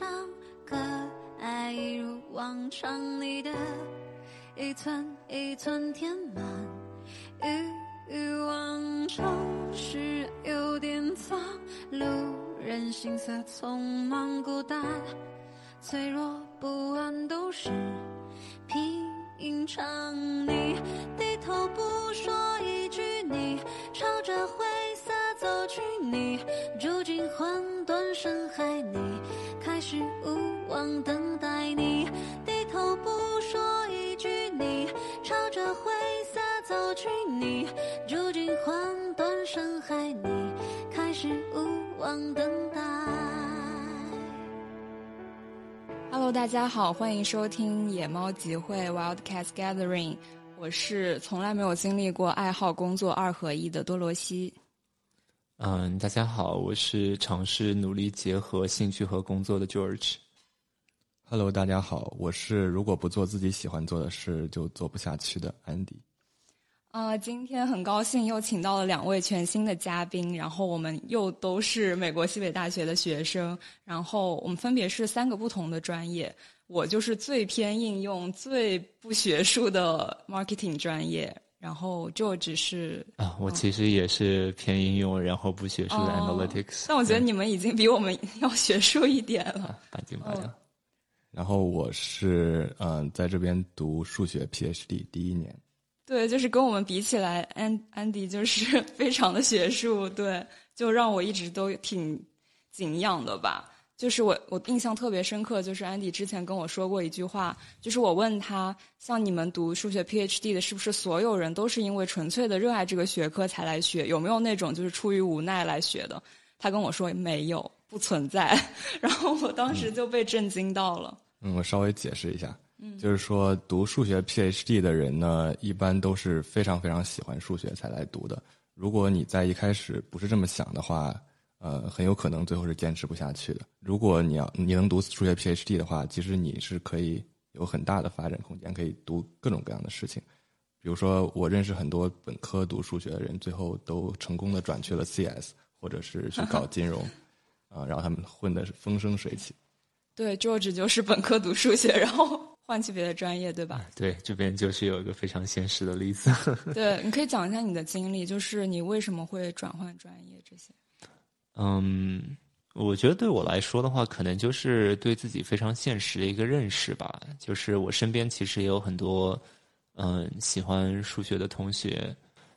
像可爱，一如往常，你的一寸一寸填满，欲语往常时有点脏，路人心色匆忙，孤单、脆弱、不安都是平常。你低头不说一句，你朝着灰色走去，你住进混沌深海，你等待，你低头不说一句，你朝着灰色走去，你住进混沌深海，你开始无望等待。Hello，大家好，欢迎收听野猫集会 （Wildcats Gathering）。我是从来没有经历过爱好工作二合一的多罗西。嗯，大家好，我是尝试努力结合兴趣和工作的 George。Hello，大家好，我是如果不做自己喜欢做的事就做不下去的安迪。呃，今天很高兴又请到了两位全新的嘉宾，然后我们又都是美国西北大学的学生，然后我们分别是三个不同的专业。我就是最偏应用、最不学术的 marketing 专业，然后 George 是啊，我其实也是偏应用，然后不学术的哦 analytics。但我觉得你们已经比我们要学术一点了。半斤八两。然后我是嗯、在这边读数学 PhD 第一年。对，就是跟我们比起来，安安迪就是 非常的学术，对，就让我一直都挺敬仰的吧。就是我我印象特别深刻，就是安迪之前跟我说过一句话，就是我问他，像你们读数学 PhD 的，是不是所有人都是因为纯粹的热爱这个学科才来学？有没有那种就是出于无奈来学的？他跟我说没有，不存在。然后我当时就被震惊到了。嗯，我稍微解释一下，嗯，就是说读数学 PhD 的人呢，一般都是非常非常喜欢数学才来读的。如果你在一开始不是这么想的话，呃，很有可能最后是坚持不下去的。如果你要你能读数学 PhD 的话，其实你是可以有很大的发展空间，可以读各种各样的事情。比如说，我认识很多本科读数学的人，最后都成功的转去了 CS，或者是去搞金融，啊、然后他们混的是风生水起。对，George 就是本科读数学，然后换去别的专业，对吧？对，这边就是有一个非常现实的例子。对，你可以讲一下你的经历，就是你为什么会转换专业这些。嗯，我觉得对我来说的话，可能就是对自己非常现实的一个认识吧。就是我身边其实也有很多嗯喜欢数学的同学，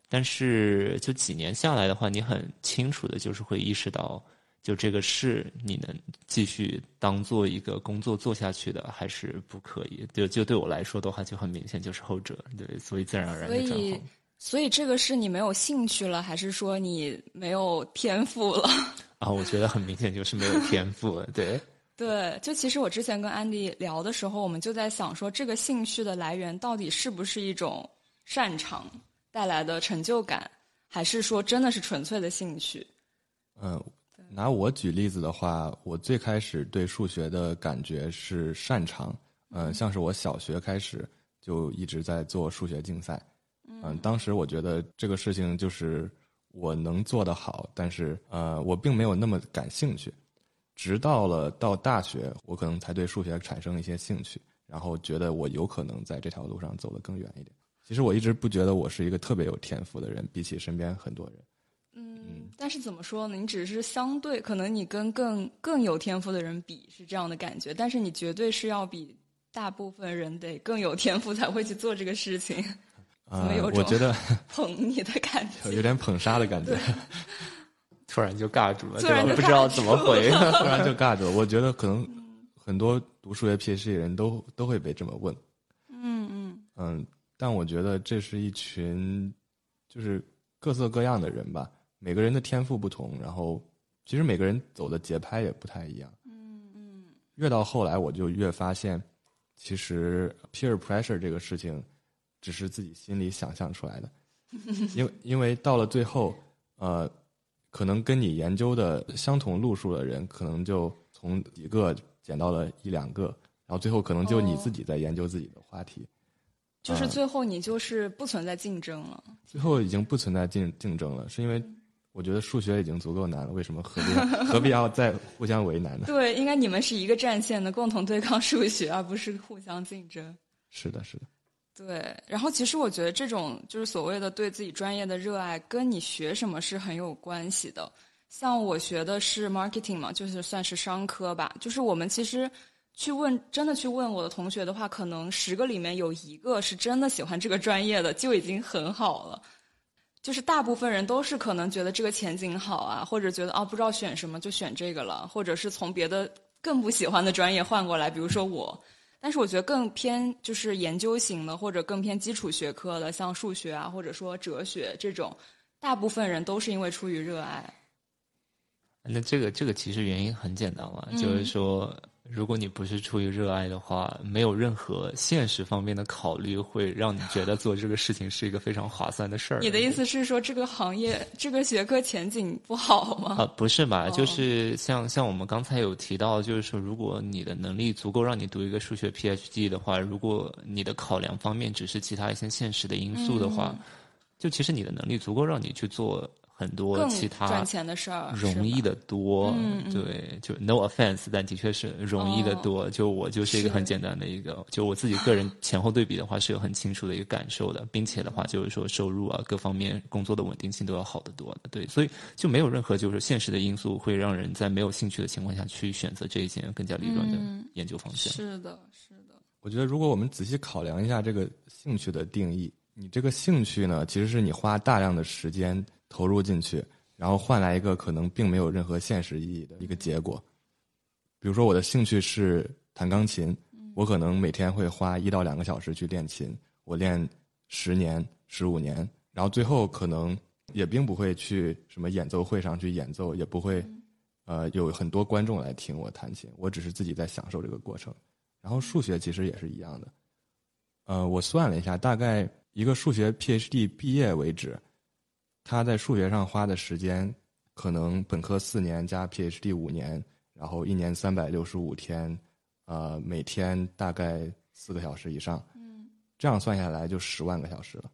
但是就几年下来的话，你很清楚的就是会意识到，就这个事你能继续当做一个工作做下去的，还是不可以。就就对我来说的话，就很明显就是后者。对，所以自然而然所以的转行。，所以这个是你没有兴趣了，还是说你没有天赋了？啊，我觉得很明显就是没有天赋了。对。对，就其实我之前跟安迪聊的时候，我们就在想说，这个兴趣的来源到底是不是一种擅长带来的成就感，还是说真的是纯粹的兴趣？嗯，拿我举例子的话，我最开始对数学的感觉是擅长。嗯，像是我小学开始就一直在做数学竞赛。嗯，当时我觉得这个事情就是我能做得好，但是呃，我并没有那么感兴趣。直到了到大学，我可能才对数学产生一些兴趣，然后觉得我有可能在这条路上走得更远一点。其实我一直不觉得我是一个特别有天赋的人，比起身边很多人。嗯，但是怎么说呢？你只是相对，可能你跟更更有天赋的人比是这样的感觉，但是你绝对是要比大部分人得更有天赋才会去做这个事情。怎么呃有，种我觉得 捧你的感 觉？有点捧杀的感觉。突然就尬住了，对不知道怎么回。突然就尬住了。我觉得可能很多读数学 PhD 的人都都会被这么问，嗯嗯嗯，但我觉得这是一群就是各色各样的人吧，每个人的天赋不同，然后其实每个人走的节拍也不太一样。嗯嗯，越到后来，我就越发现，其实 peer pressure 这个事情只是自己心里想象出来的，因为因为到了最后，呃，可能跟你研究的相同路数的人，可能就从几个减到了一两个，然后最后可能就你哦自己在研究自己的话题，就是最后你就是不存在竞争了。最后已经不存在竞竞争了，是因为我觉得数学已经足够难了，为什么何必 何必要再互相为难呢？对，应该你们是一个战线的，共同对抗数学，而不是互相竞争。是的，是的。对，然后其实我觉得这种就是所谓的对自己专业的热爱，跟你学什么是很有关系的。像我学的是 marketing 嘛，就是算是商科吧。就是我们其实去问，真的去问我的同学的话，可能十个里面有一个是真的喜欢这个专业的，就已经很好了。就是大部分人都是可能觉得这个前景好啊，或者觉得啊不知道选什么就选这个了，或者是从别的更不喜欢的专业换过来，比如说我。但是我觉得更偏就是研究型的，或者更偏基础学科的，像数学啊，或者说哲学这种，大部分人都是因为出于热爱。那这个这个其实原因很简单嘛，就是说。如果你不是出于热爱的话，没有任何现实方面的考虑会让你觉得做这个事情是一个非常划算的事儿。你的意思是说这个行业这个学科前景不好吗？啊，不是吧？就是像像我们刚才有提到，就是说如果你的能力足够让你读一个数学 PhD 的话，如果你的考量方面只是其他一些现实的因素的话，就其实你的能力足够让你去做。很多其他赚钱的事儿容易的多，对，就 no offense，但的确是容易的多。就我就是一个很简单的一个，就我自己个人前后对比的话是有很清楚的一个感受的，并且的话就是说收入啊各方面工作的稳定性都要好得多的，对，所以就没有任何就是现实的因素会让人在没有兴趣的情况下去选择这一件更加理论的研究方向。是的，是的。我觉得如果我们仔细考量一下这个兴趣的定义，你这个兴趣呢，其实是你花大量的时间。投入进去，然后换来一个可能并没有任何现实意义的一个结果。比如说，我的兴趣是弹钢琴，我可能每天会花一到两个小时去练琴，我练十年、十五年，然后最后可能也并不会去什么演奏会上去演奏，也不会呃有很多观众来听我弹琴，我只是自己在享受这个过程。然后数学其实也是一样的，呃，我算了一下，大概一个数学 PhD 毕业为止。他在数学上花的时间，可能本科四年加 PhD 五年，然后一年三百六十五天，呃，每天大概四个小时以上，嗯，这样算下来就十万个小时了。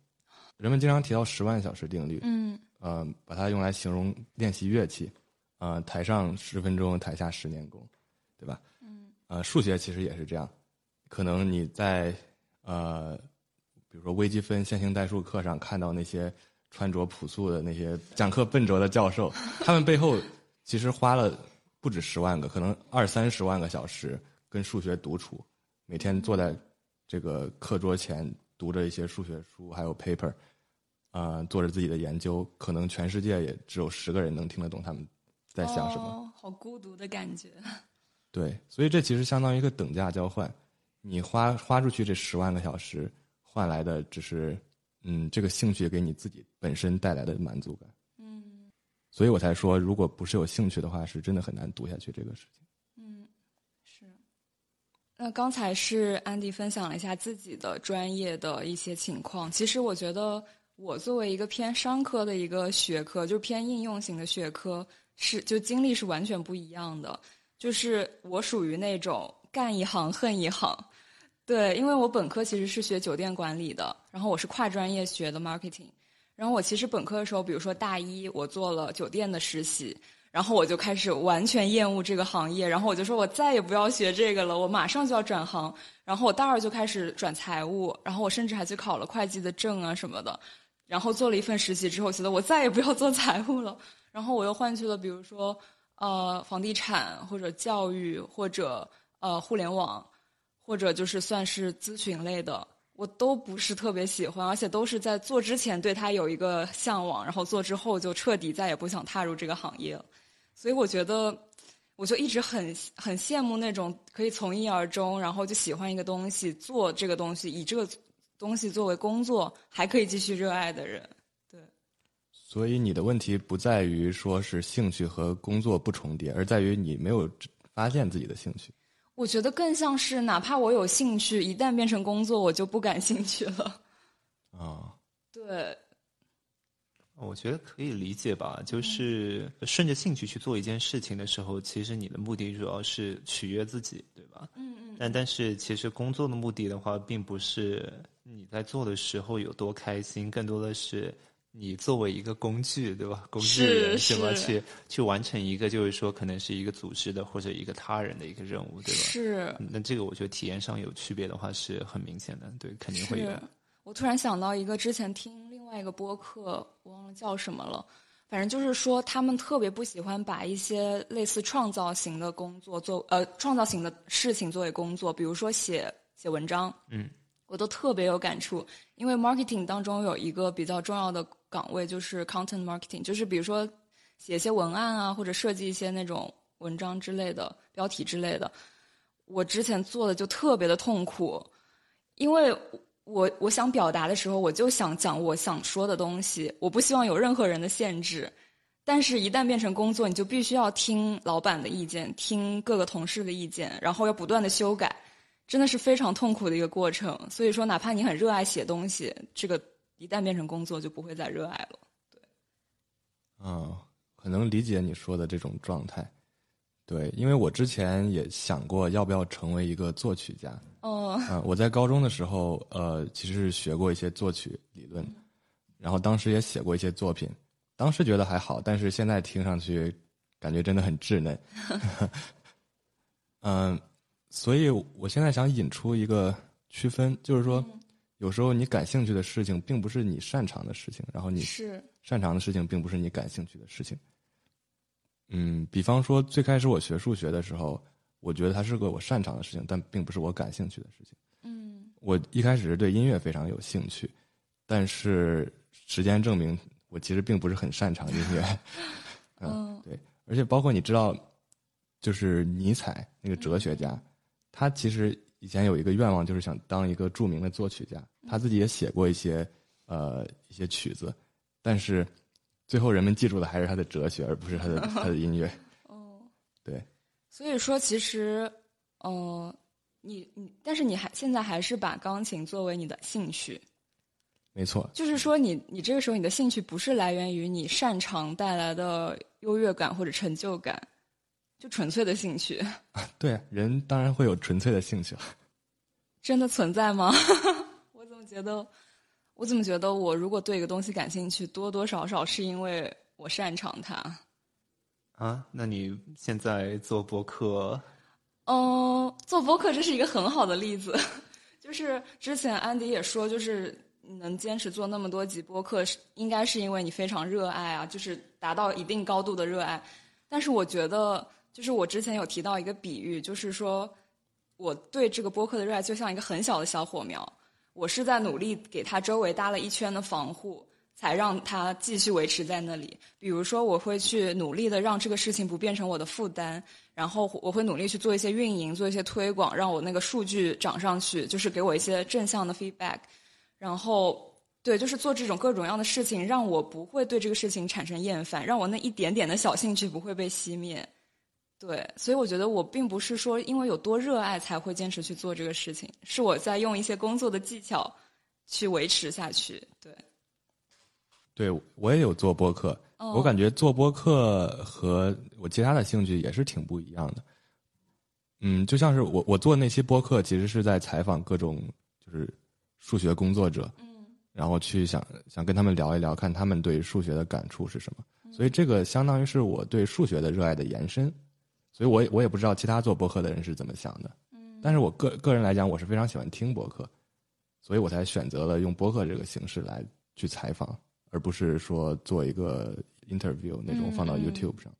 人们经常提到十万小时定律，嗯，呃，把它用来形容练习乐器，呃，台上十分钟，台下十年功，对吧？嗯，呃，数学其实也是这样，可能你在呃，比如说微积分、线性代数课上看到那些。穿着朴素的那些讲课笨拙的教授，他们背后其实花了不止十万个，可能二三十万个小时跟数学独处，每天坐在这个课桌前读着一些数学书，还有 paper，啊，做着自己的研究。可能全世界也只有十个人能听得懂他们在想什么。好孤独的感觉。对，所以这其实相当于一个等价交换，你花花出去这十万个小时，换来的只是。嗯，这个兴趣给你自己本身带来的满足感，嗯，所以我才说，如果不是有兴趣的话，是真的很难读下去这个事情。嗯，是。那刚才是安迪分享了一下自己的专业的一些情况。其实我觉得，我作为一个偏商科的一个学科，就是偏应用型的学科，是就经历是完全不一样的。就是我属于那种干一行恨一行。对，因为我本科其实是学酒店管理的，然后我是跨专业学的 marketing，然后我其实本科的时候，比如说大一我做了酒店的实习，然后我就开始完全厌恶这个行业，然后我就说我再也不要学这个了，我马上就要转行，然后我大二就开始转财务，然后我甚至还去考了会计的证啊什么的，然后做了一份实习之后，觉得我再也不要做财务了，然后我又换去了比如说呃房地产或者教育或者呃互联网。或者就是算是咨询类的，我都不是特别喜欢，而且都是在做之前对他有一个向往，然后做之后就彻底再也不想踏入这个行业了。所以我觉得，我就一直很很羡慕那种可以从一而终，然后就喜欢一个东西，做这个东西，以这个东西作为工作，还可以继续热爱的人。对。所以你的问题不在于说是兴趣和工作不重叠，而在于你没有发现自己的兴趣。我觉得更像是，哪怕我有兴趣，一旦变成工作，我就不感兴趣了。啊，对，我觉得可以理解吧。就是顺着兴趣去做一件事情的时候，其实你的目的主要是取悦自己，对吧？嗯嗯。但但是，其实工作的目的的话，并不是你在做的时候有多开心，更多的是。你作为一个工具，对吧？工具是人是吧？去去完成一个就是说可能是一个组织的或者一个他人的一个任务，对吧？是那这个我觉得体验上有区别的话是很明显的，对，肯定会有是。我突然想到一个之前听另外一个播客，我忘了叫什么了。反正就是说，他们特别不喜欢把一些类似创造型的工作做呃创造型的事情作为工作，比如说写写文章，嗯，我都特别有感触。因为 marketing 当中有一个比较重要的岗位就是 content marketing，就是比如说写一些文案啊，或者设计一些那种文章之类的标题之类的。我之前做的就特别的痛苦，因为我我想表达的时候，我就想讲我想说的东西，我不希望有任何人的限制。但是，一旦变成工作，你就必须要听老板的意见，听各个同事的意见，然后要不断的修改，真的是非常痛苦的一个过程。所以说，哪怕你很热爱写东西，这个一旦变成工作，就不会再热爱了。对嗯，很能理解你说的这种状态。对，因为我之前也想过要不要成为一个作曲家。哦，嗯，我在高中的时候，呃，其实是学过一些作曲理论，然后当时也写过一些作品，当时觉得还好，但是现在听上去感觉真的很稚嫩。嗯，所以我现在想引出一个区分，就是说，有时候你感兴趣的事情并不是你擅长的事情，然后你是擅长的事情并不是你感兴趣的事情。嗯，比方说最开始我学数学的时候，我觉得它是个我擅长的事情，但并不是我感兴趣的事情。嗯我一开始是对音乐非常有兴趣，但是时间证明我其实并不是很擅长音乐。嗯对，而且包括你知道，就是尼采那个哲学家，他其实以前有一个愿望，就是想当一个著名的作曲家。他自己也写过一些呃一些曲子，但是最后人们记住的还是他的哲学，而不是他的 他的音乐。哦。对，所以说，其实，呃，你你，但是你还现在还是把钢琴作为你的兴趣，没错，就是说你，你这个时候你的兴趣不是来源于你擅长带来的优越感或者成就感，就纯粹的兴趣，对，人当然会有纯粹的兴趣了。真的存在吗？我怎么觉得，我怎么觉得，我如果对一个东西感兴趣，多多少少是因为我擅长它。啊，那你现在做播客，嗯，做播客这是一个很好的例子，就是之前安迪也说，就是你能坚持做那么多集播客，是应该是因为你非常热爱啊，就是达到一定高度的热爱。但是我觉得，就是我之前有提到一个比喻，就是说我对这个播客的热爱就像一个很小的小火苗，我是在努力给它周围搭了一圈的防护。才让它继续维持在那里。比如说，我会去努力的让这个事情不变成我的负担，然后我会努力去做一些运营，做一些推广，让我那个数据涨上去，就是给我一些正向的 feedback。然后，对，就是做这种各种各样的事情，让我不会对这个事情产生厌烦，让我那一点点的小兴趣不会被熄灭。对，所以我觉得我并不是说因为有多热爱才会坚持去做这个事情，是我在用一些工作的技巧去维持下去。对。对，我也有做播客，哦我感觉做播客和我其他的兴趣也是挺不一样的。嗯，就像是我我做那期播客，其实是在采访各种就是数学工作者，嗯然后去想想跟他们聊一聊，看他们对数学的感触是什么。所以这个相当于是我对数学的热爱的延伸。所以我也我也不知道其他做播客的人是怎么想的，嗯但是我个个人来讲，我是非常喜欢听播客，所以我才选择了用播客这个形式来去采访。而不是说做一个 interview 那种放到嗯嗯 YouTube 上，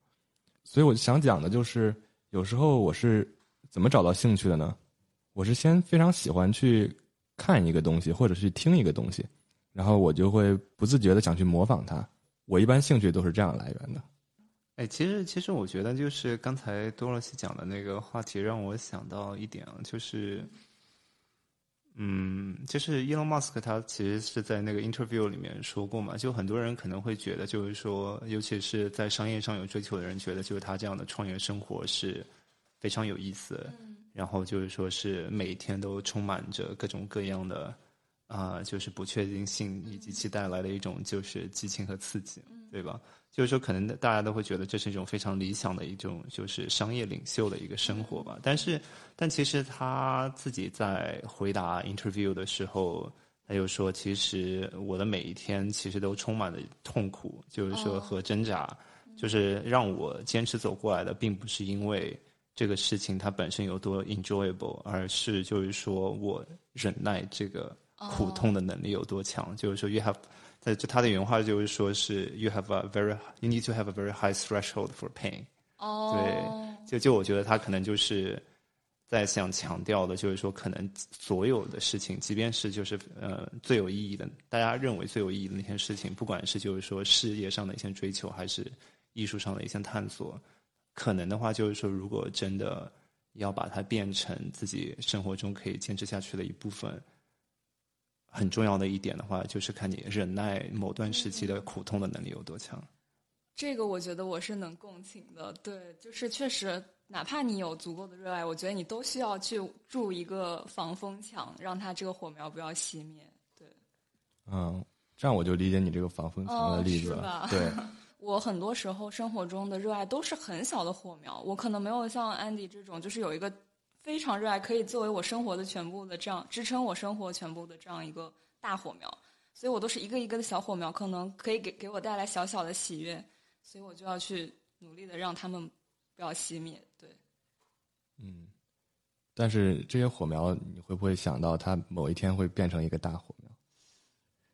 所以我想讲的就是，有时候我是怎么找到兴趣的呢？我是先非常喜欢去看一个东西，或者去听一个东西，然后我就会不自觉的想去模仿它。我一般兴趣都是这样来源的。哎，其实其实我觉得就是刚才多罗西讲的那个话题，让我想到一点啊，就是，嗯，就是 Elon Musk 他其实是在那个 interview 里面说过嘛，就很多人可能会觉得，就是说，尤其是在商业上有追求的人，觉得就是他这样的创业生活是非常有意思的，然后就是说是每一天都充满着各种各样的啊、就是不确定性以及其带来的一种就是激情和刺激，对吧？就是说，可能大家都会觉得这是一种非常理想的一种就是商业领袖的一个生活吧。但是，但其实他自己在回答 interview 的时候，他就说，其实我的每一天其实都充满了痛苦，就是说和挣扎，就是让我坚持走过来的，并不是因为这个事情它本身有多 enjoyable，而是就是说我忍耐这个苦痛的能力有多强。就是说，you have，在就他的原话就是说是 you have a very，you need to have a very high threshold for pain。哦，对，就就我觉得他可能就是在想强调的，就是说，可能所有的事情，即便是就是呃最有意义的，大家认为最有意义的那些事情，不管是就是说事业上的一些追求，还是艺术上的一些探索，可能的话，就是说，如果真的要把它变成自己生活中可以坚持下去的一部分，很重要的一点的话，就是看你忍耐某段时期的苦痛的能力有多强。这个我觉得我是能共情的，对，就是确实，哪怕你有足够的热爱，我觉得你都需要去筑一个防风墙，让它这个火苗不要熄灭。对，嗯，这样我就理解你这个防风墙的例子了。对，我很多时候生活中的热爱都是很小的火苗，我可能没有像安迪这种，就是有一个非常热爱，可以作为我生活的全部的这样支撑我生活全部的这样一个大火苗，所以我都是一个一个的小火苗，可能可以给给我带来小小的喜悦。所以我就要去努力的让他们不要熄灭，对。嗯，但是这些火苗，你会不会想到它某一天会变成一个大火苗？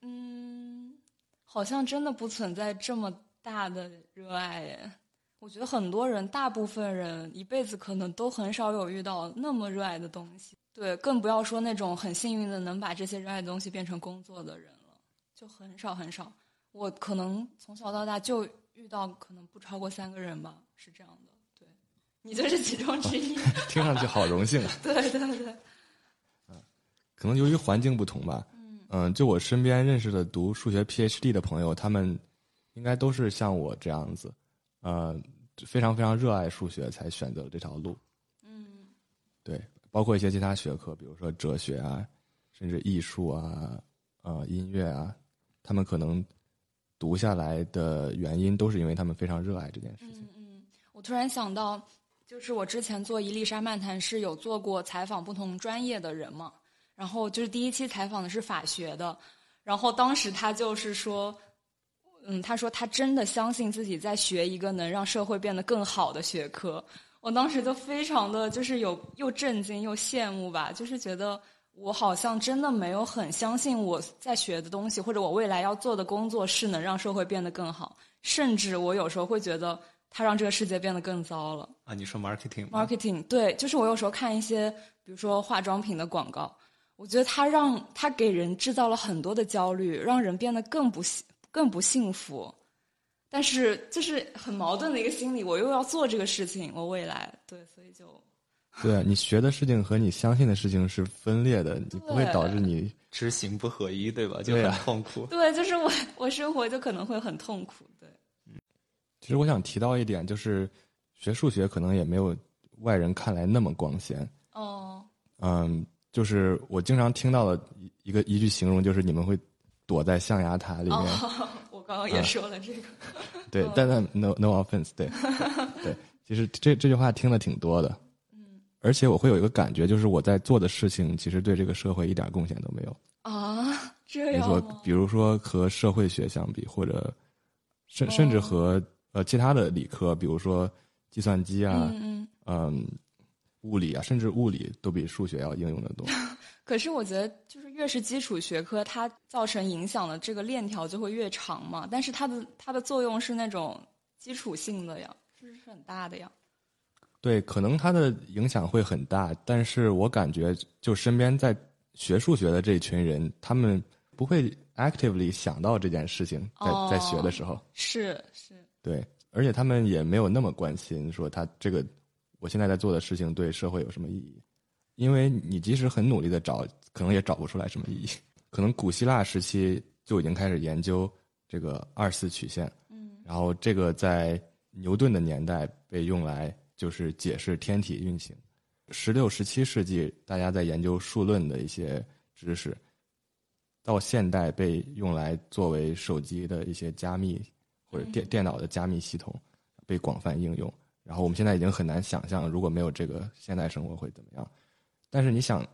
嗯，好像真的不存在这么大的热爱耶。我觉得很多人，大部分人一辈子可能都很少有遇到那么热爱的东西，对，更不要说那种很幸运的能把这些热爱的东西变成工作的人了，就很少很少。我可能从小到大就。遇到可能不超过三个人吧，是这样的。对，你就是其中之一。听上去好荣幸啊！对对对。嗯，可能由于环境不同吧。嗯。嗯，就我身边认识的读数学 PhD 的朋友，他们应该都是像我这样子，呃，非常非常热爱数学才选择了这条路。嗯。对，包括一些其他学科，比如说哲学啊，甚至艺术啊，呃，音乐啊，他们可能。读下来的原因都是因为他们非常热爱这件事情。嗯嗯，我突然想到，就是我之前做伊丽莎漫谈是有做过采访不同专业的人嘛，然后就是第一期采访的是法学的，然后当时他就是说，嗯，他说他真的相信自己在学一个能让社会变得更好的学科，我当时就非常的就是有又震惊又羡慕吧，就是觉得。我好像真的没有很相信我在学的东西，或者我未来要做的工作是能让社会变得更好。甚至我有时候会觉得，它让这个世界变得更糟了。啊，你说 marketing？marketing 对，就是我有时候看一些，比如说化妆品的广告，我觉得它让它给人制造了很多的焦虑，让人变得更不幸、更不幸福。但是就是很矛盾的一个心理，我又要做这个事情，我未来对，所以就。对你学的事情和你相信的事情是分裂的，你不会导致你知行不合一，对吧？就很痛苦。对，就是我，我生活就可能会很痛苦。对，嗯。其实我想提到一点，就是学数学可能也没有外人看来那么光鲜。哦。嗯，就是我经常听到的一个一句形容，就是你们会躲在象牙塔里面。我刚刚也说了这个。对，但但 no no offense，对对，其实这这句话听的挺多的。嗯而且我会有一个感觉，就是我在做的事情，其实对这个社会一点贡献都没有啊。这样说，比如说和社会学相比，或者甚甚至和呃其他的理科，比如说计算机啊，嗯，物理啊，甚至物理都比数学要应用的多。可是我觉得，就是越是基础学科，它造成影响的这个链条就会越长嘛。但是它的它的作用是那种基础性的呀，是是很大的呀。对，可能它的影响会很大，但是我感觉就身边在学数学的这群人，他们不会 actively 想到这件事情，在在学的时候，是是，对，而且他们也没有那么关心说他这个我现在在做的事情对社会有什么意义，因为你即使很努力的找，可能也找不出来什么意义。可能古希腊时期就已经开始研究这个二次曲线，嗯，然后这个在牛顿的年代被用来。就是解释天体运行。十六、十七世纪，大家在研究数论的一些知识，到现代被用来作为手机的一些加密或者电电脑的加密系统被广泛应用。然后我们现在已经很难想象，如果没有这个现代生活会怎么样。但是你想，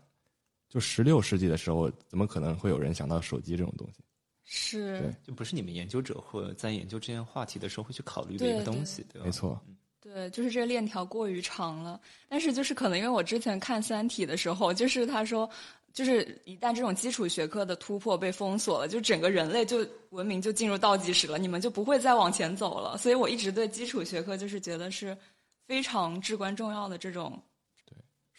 就十六世纪的时候，怎么可能会有人想到手机这种东西？是对，就不是你们研究者或在研究这件话题的时候会去考虑的一个东西，对吧？没错，对，就是这个链条过于长了。但是就是可能因为我之前看《三体》的时候，就是他说，就是一旦这种基础学科的突破被封锁了，就整个人类就文明就进入倒计时了，你们就不会再往前走了。所以我一直对基础学科就是觉得是非常至关重要的这种。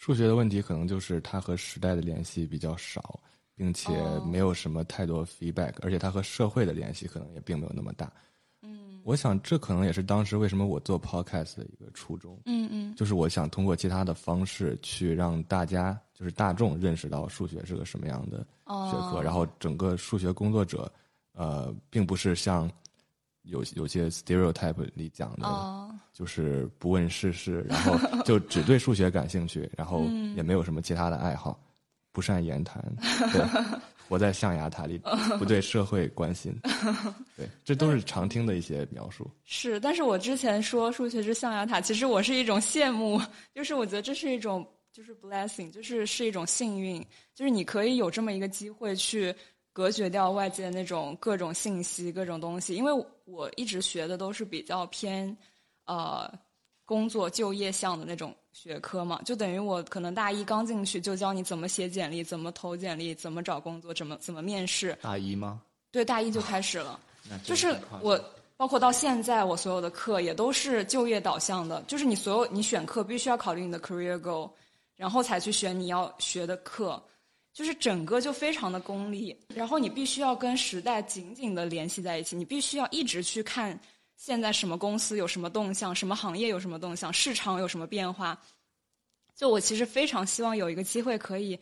数学的问题可能就是它和时代的联系比较少，并且哦。没有什么太多 feedback，、而且它和社会的联系可能也并没有那么大。嗯。我想这可能也是当时为什么我做 podcast 的一个初衷，嗯嗯。就是我想通过其他的方式去让大家，就是大众认识到数学是个什么样的学科，哦。然后整个数学工作者，呃，并不是像有有些 stereotype 里讲的，哦就是不问世事，然后 就只对数学感兴趣，然后嗯也没有什么其他的爱好，不善言谈，对，活在象牙塔里，不对社会关心，对，这都是常听的一些描述。是，但是我之前说数学是象牙塔，其实我是一种羡慕，就是我觉得这是一种就是 blessing，就是是一种幸运，就是你可以有这么一个机会去隔绝掉外界那种各种信息、各种东西，因为我一直学的都是比较偏呃工作就业项的那种学科嘛，就等于我可能大一刚进去就教你怎么写简历、怎么投简历、怎么找工作、怎么怎么面试，大一吗？对，大一就开始了。就是我，包括到现在，我所有的课也都是就业导向的，就是你所有你选课必须要考虑你的 career goal，然后才去选你要学的课，就是整个就非常的功利，然后你必须要跟时代紧紧的联系在一起，你必须要一直去看现在什么公司有什么动向，什么行业有什么动向，市场有什么变化。就我其实非常希望有一个机会可以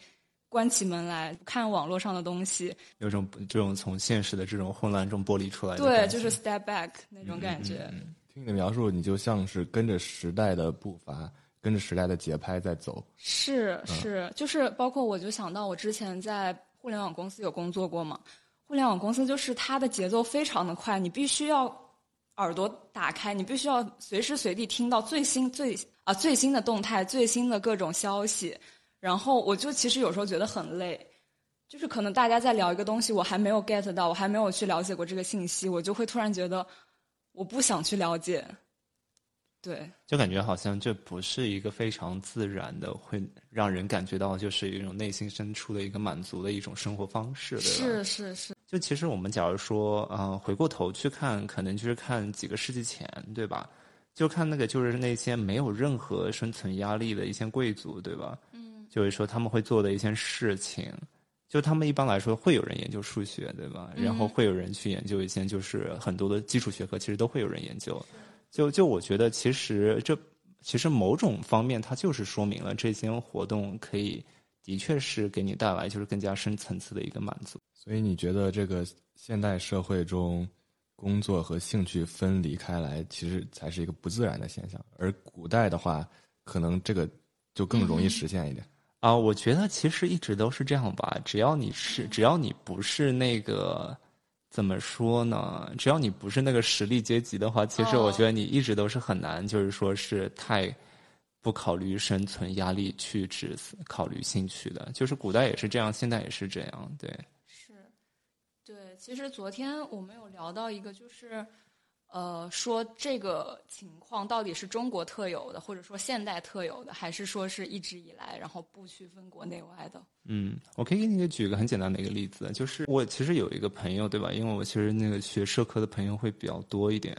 关起门来看网络上的东西，有种这种从现实的这种混乱中剥离出来的对，就是 step back 那种感觉。听你的描述，你就像是跟着时代的步伐，跟着时代的节拍在走。是是，就是包括我就想到我之前在互联网公司有工作过嘛，互联网公司就是它的节奏非常的快，你必须要耳朵打开，你必须要随时随地听到最新最啊最新的动态、最新的各种消息，然后我就其实有时候觉得很累。就是可能大家在聊一个东西，我还没有 get 到，我还没有去了解过这个信息，我就会突然觉得我不想去了解。对，就感觉好像这不是一个非常自然的，会让人感觉到就是一种内心深处的一个满足的一种生活方式，对吧？是是是，就其实我们假如说，呃，回过头去看，可能就是看几个世纪前，对吧？就看那个就是那些没有任何生存压力的一些贵族，对吧？嗯，就是说他们会做的一些事情，就他们一般来说会有人研究数学，对吧？然后会有人去研究一些就是很多的基础学科，其实都会有人研究。就就我觉得，其实这其实某种方面，它就是说明了这些活动可以的确是给你带来就是更加深层次的一个满足。所以你觉得这个现代社会中，工作和兴趣分离开来，其实才是一个不自然的现象。而古代的话，可能这个就更容易实现一点。啊、我觉得其实一直都是这样吧。只要你是，只要你不是那个怎么说呢？只要你不是那个实力阶级的话，其实我觉得你一直都是很难，就是说是太不考虑生存压力去只考虑兴趣的。就是古代也是这样，现在也是这样。对，是，对，其实昨天我们有聊到一个，就是，呃，说这个情况到底是中国特有的，或者说现代特有的，还是说是一直以来，然后不区分国内外的？嗯，我可以给你举一个很简单的一个例子，就是我其实有一个朋友，对吧？因为我其实那个学社科的朋友会比较多一点。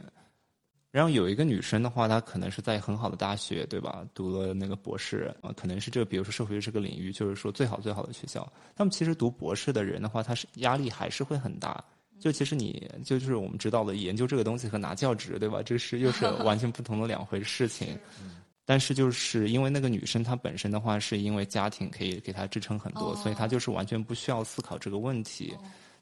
然后有一个女生的话，她可能是在很好的大学，对吧？读了那个博士啊，可能是这个，比如说社会学这个领域，就是说最好最好的学校。那么其实读博士的人的话，他是压力还是会很大。就其实你就是我们知道的，研究这个东西和拿教职，对吧？这是又是 完全不同的两回事情。但是就是因为那个女生她本身的话，是因为家庭可以给她支撑很多，所以她就是完全不需要思考这个问题。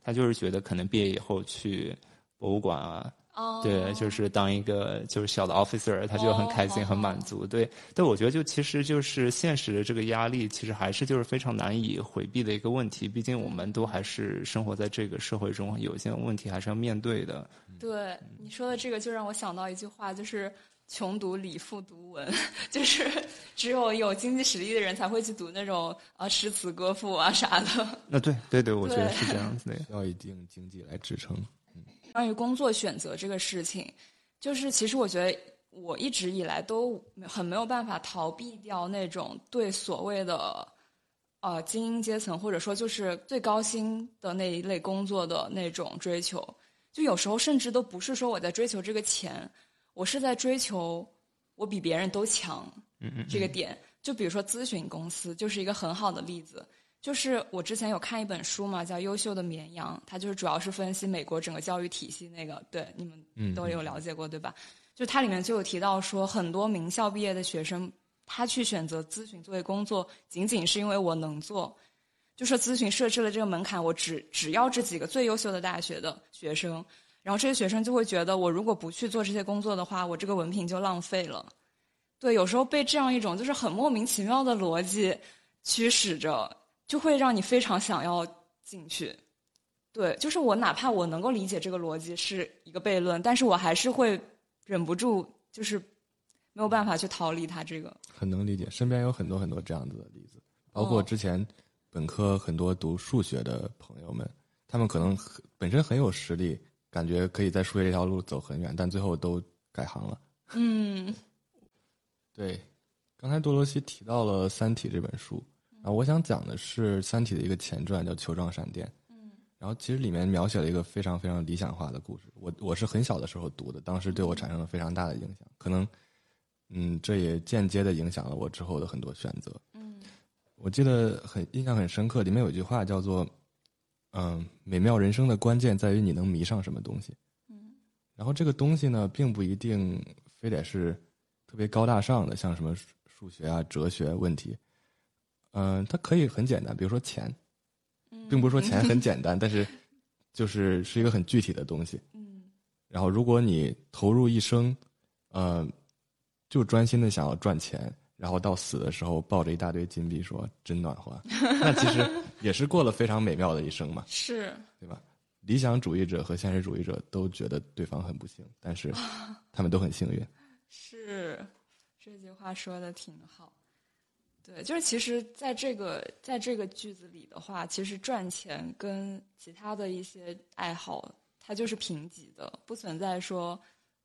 她就是觉得可能毕业以后去博物馆啊，哦对，就是当一个就是小的 officer，他就很开心、哦很满足。对，但，我觉得就其实就是现实的这个压力，其实还是就是非常难以回避的一个问题。毕竟我们都还是生活在这个社会中，有一些问题还是要面对的。对你说的这个，就让我想到一句话，就是穷读理，富读文，就是只有有经济实力的人才会去读那种啊诗词歌赋啊啥的。那对对对，我觉得是这样子的。需要一定经济来支撑。关于工作选择这个事情，就是其实我觉得我一直以来都很没有办法逃避掉那种对所谓的呃精英阶层或者说就是最高薪的那一类工作的那种追求。就有时候甚至都不是说我在追求这个钱。我是在追求我比别人都强，这个点。就比如说咨询公司，就是一个很好的例子。就是我之前有看一本书嘛，叫《优秀的绵羊》，它就是主要是分析美国整个教育体系那个。对，你们都有了解过对吧？就它里面就有提到说，很多名校毕业的学生，他去选择咨询作为工作，仅仅是因为我能做。就是咨询设置了这个门槛，我只只要这几个最优秀的大学的学生。然后这些学生就会觉得，我如果不去做这些工作的话，我这个文凭就浪费了。对，有时候被这样一种就是很莫名其妙的逻辑驱使着，就会让你非常想要进去。对，就是我哪怕我能够理解这个逻辑是一个悖论，但是我还是会忍不住，就是没有办法去逃离它这个。很能理解，身边有很多很多这样子的例子，包括之前本科很多读数学的朋友们，他们可能本身很有实力。感觉可以在数学这条路走很远，但最后都改行了。嗯，对。刚才多罗西提到了《三体》这本书，然后我想讲的是《三体》的一个前传，叫《球状闪电》。嗯。然后其实里面描写了一个非常非常理想化的故事。我我是很小的时候读的，当时对我产生了非常大的影响。可能，嗯，这也间接的影响了我之后的很多选择。嗯。我记得很印象很深刻，里面有一句话叫做。嗯，美妙人生的关键在于你能迷上什么东西。嗯，然后这个东西呢，并不一定非得是特别高大上的，像什么数学啊、哲学问题。嗯，它可以很简单，比如说钱，并不是说钱很 简单，但是就是是一个很具体的东西。嗯，然后如果你投入一生，嗯，就专心的想要赚钱。然后到死的时候，抱着一大堆金币说：“真暖和。”那其实也是过了非常美妙的一生嘛，是对吧？理想主义者和现实主义者都觉得对方很不幸，但是他们都很幸运。是这句话说的挺好。对，就是其实在这个在这个句子里的话，其实赚钱跟其他的一些爱好，它就是平级的，不存在说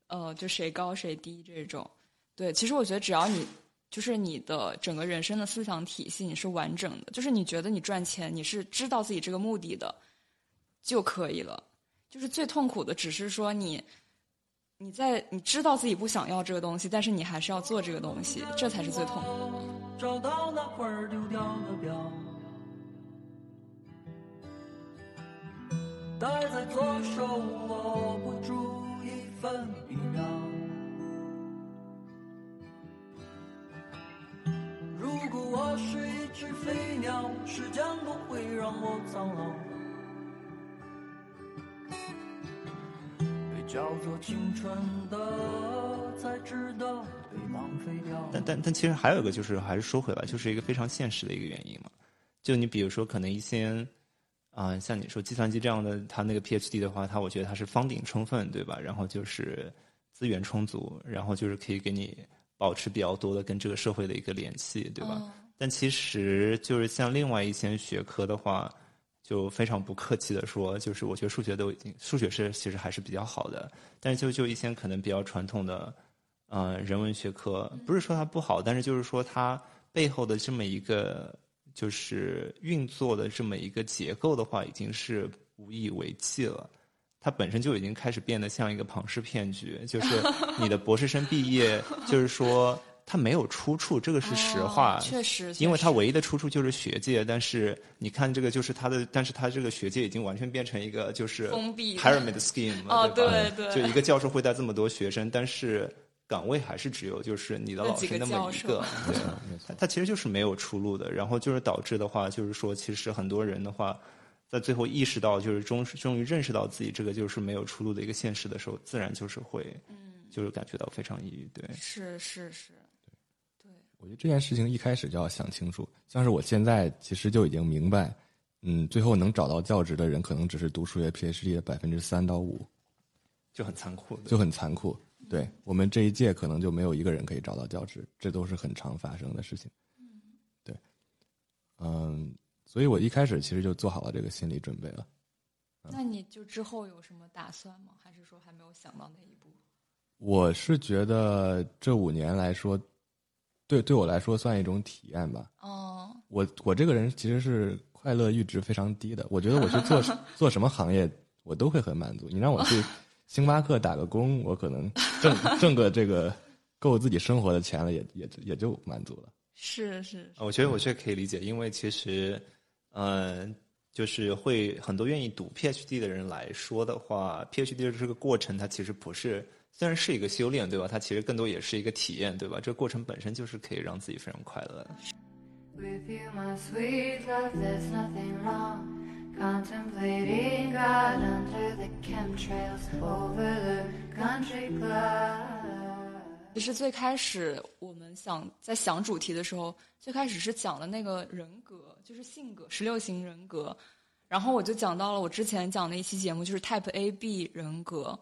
呃就谁高谁低这种。对，其实我觉得只要你。就是你的整个人生的思想体系你是完整的，就是你觉得你赚钱你是知道自己这个目的的，就可以了。就是最痛苦的只是说你，你在你知道自己不想要这个东西，但是你还是要做这个东西，这才是最痛苦的。找到那块丢掉的表，戴在左手握不住一分一秒。如果我是一只飞鸟，时间不会让我苍老。被叫做青春的，才知道被浪费掉。但但但其实还有一个，就是还是说回来，就是一个非常现实的一个原因嘛。就你比如说，可能一些啊，像你说计算机这样的，它那个 PhD 的话，它我觉得它是方顶充分，对吧？然后就是资源充足，然后就是可以给你保持比较多的跟这个社会的一个联系，对吧？但其实就是像另外一些学科的话，就非常不客气的说，就是我觉得数学都已经数学是其实还是比较好的。但是就就一些可能比较传统的，呃，人文学科，不是说它不好，但是就是说它背后的这么一个就是运作的这么一个结构的话，已经是无以为继了。它本身就已经开始变得像一个庞氏骗局，就是 你的博士生毕业，就是说。它没有出处，这个是实话。确实，因为它唯一的出处就是学界。但是你看，这个就是它的，但是它这个学界已经完全变成一个就是封闭 pyramid scheme 哦，对对，就一个教授会带这么多学生，但是岗位还是只有就是你的老师那么一个。对，他其实就是没有出路的。然后就是导致的话，就是说，其实很多人的话，在最后意识到，就是终终于认识到自己这个就是没有出路的一个现实的时候，自然就是会，嗯，就是感觉到非常抑郁。对，是是是。对我觉得这件事情一开始就要想清楚。像是我现在其实就已经明白，嗯，最后能找到教职的人，可能只是读数学 PhD 的百分之三到五，就很残酷，就很残酷。对我们这一届可能就没有一个人可以找到教职，这都是很常发生的事情。对，嗯，所以我一开始其实就做好了这个心理准备了。那你就之后有什么打算吗？还是说还没有想到那一步？我是觉得这五年来说，对对我来说算一种体验吧。哦，我我这个人其实是快乐阈值非常低的。我觉得我去做 做什么行业，我都会很满足。你让我去星巴克打个工，我可能 挣挣个这个够自己生活的钱了，也也也就满足了。是是，我觉得我这可以理解，因为其实，嗯、就是会很多愿意读 PhD 的人来说的话，PhD 的这个过程，它其实不是虽然是一个修炼，对吧？它其实更多也是一个体验，对吧？这个过程本身就是可以让自己非常快乐的。contemplating god under the chemtrails over the country club. 其实最开始我们想在想主题的时候最开始是讲了那个人格就是性格十六型人格。然后我就讲到了我之前讲的一期节目就是 type ab 人格。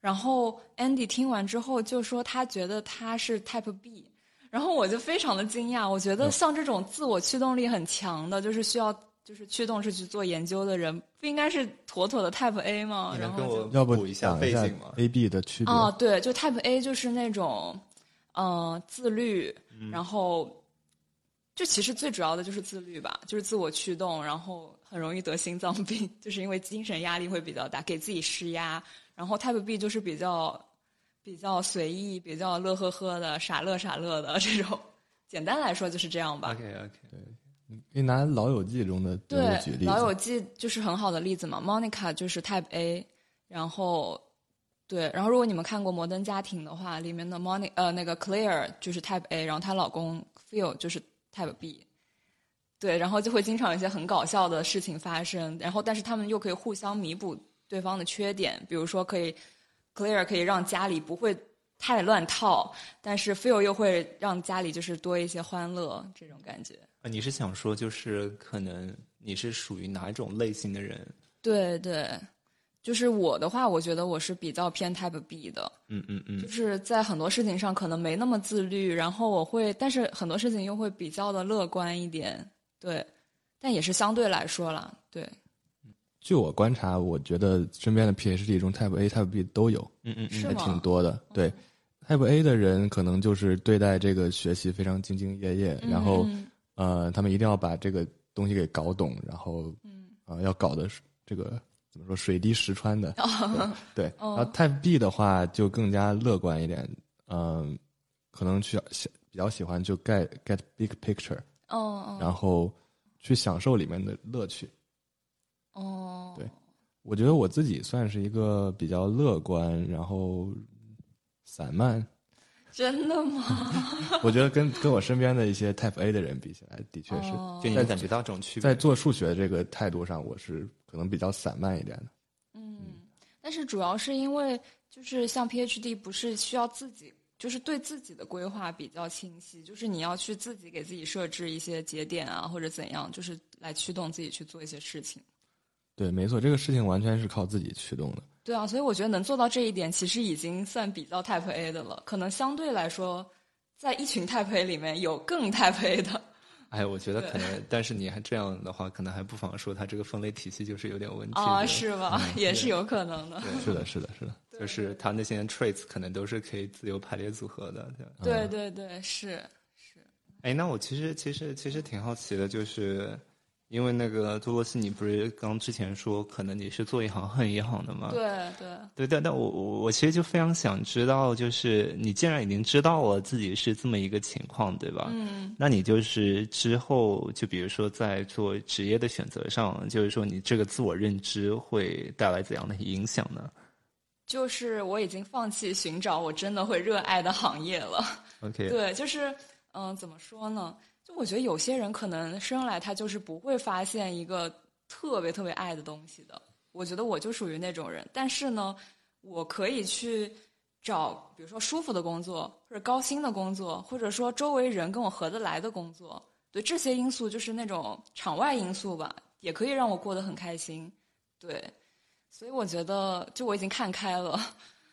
然后 andy 听完之后就说他觉得他是 type b 然后我就非常的惊讶我觉得像这种自我驱动力很强的就是需要就是驱动是去做研究的人，不应该是妥妥的 Type A 吗？你然后就能跟我要不补一下讲一下背景吗？A B 的区别？哦，对，就 Type A 就是那种，嗯、自律，嗯然后，就其实最主要的就是自律吧，就是自我驱动，然后很容易得心脏病，就是因为精神压力会比较大，给自己施压。然后 Type B 就是比较比较随意，比较乐呵呵的，傻乐傻乐的 这种。简单来说就是这样吧。OK OK，可以拿《老友记》中的人对物举，例《老友。记》就是很好的例子嘛。Monica 就是 Type A，然后对，然后如果你们看过《摩登家庭》的话，里面的 Monica 呃那个 Claire 就是 Type A，然后她老公 Phil 就是 Type B。对，然后就会经常有一些很搞笑的事情发生，然后但是他们又可以互相弥补对方的缺点，比如说可以 Claire 可以让家里不会太乱套，但是 Phil 又会让家里就是多一些欢乐这种感觉。呃你是想说就是可能你是属于哪一种类型的人？对对，就是我的话，我觉得我是比较偏 Type B 的，嗯嗯嗯就是在很多事情上可能没那么自律，然后我会，但是很多事情又会比较的乐观一点，对，但也是相对来说啦，对，据我观察，我觉得身边的 PhD 中 Type A、Type B 都有，嗯嗯嗯，是吗还挺多的。对，Type A 的人可能就是对待这个学习非常兢兢业业，然后嗯呃，他们一定要把这个东西给搞懂，然后嗯呃，要搞得这个怎么说水滴石穿的。对，对哦然后 Type B 的话就更加乐观一点，嗯、可能去比较喜欢就 get get big picture，然后去享受里面的乐趣。哦，对我觉得我自己算是一个比较乐观，然后散漫。真的吗？我觉得跟跟我身边的一些 Type A 的人比起来，的确是、哦就你感觉到这种区别在。做数学这个态度上，我是可能比较散漫一点的。嗯，但是主要是因为就是像 PhD 不是需要自己，就是对自己的规划比较清晰，就是你要去自己给自己设置一些节点啊，或者怎样，就是来驱动自己去做一些事情。对，没错，这个事情完全是靠自己驱动的。对啊，所以我觉得能做到这一点，其实已经算比较 Type A 的了。可能相对来说，在一群 Type A 里面有更 Type A 的。哎，我觉得可能，但是你还这样的话，可能还不妨说它这个分类体系就是有点问题啊，的是吧？也是有可能的。是的，是的，是的。就是它那些 traits 可能都是可以自由排列组合的。对对对对，是是。哎，那我其实其实其实挺好奇的，就是因为那个多罗西，你不是刚之前说可能你是做一行恨一行的吗？对对。对，但但我我我其实就非常想知道，就是你既然已经知道了自己是这么一个情况，对吧？嗯那你就是之后，就比如说在做职业的选择上，就是说你这个自我认知会带来怎样的影响呢就是我已经放弃寻找我真的会热爱的行业了。？OK，对，就是嗯、呃怎么说呢？就我觉得有些人可能生来他就是不会发现一个特别特别爱的东西的。我觉得我就属于那种人，但是呢，我可以去找，比如说舒服的工作，或者高薪的工作，或者说周围人跟我合得来的工作。对这些因素，就是那种场外因素吧，也可以让我过得很开心。对，所以我觉得，就我已经看开了。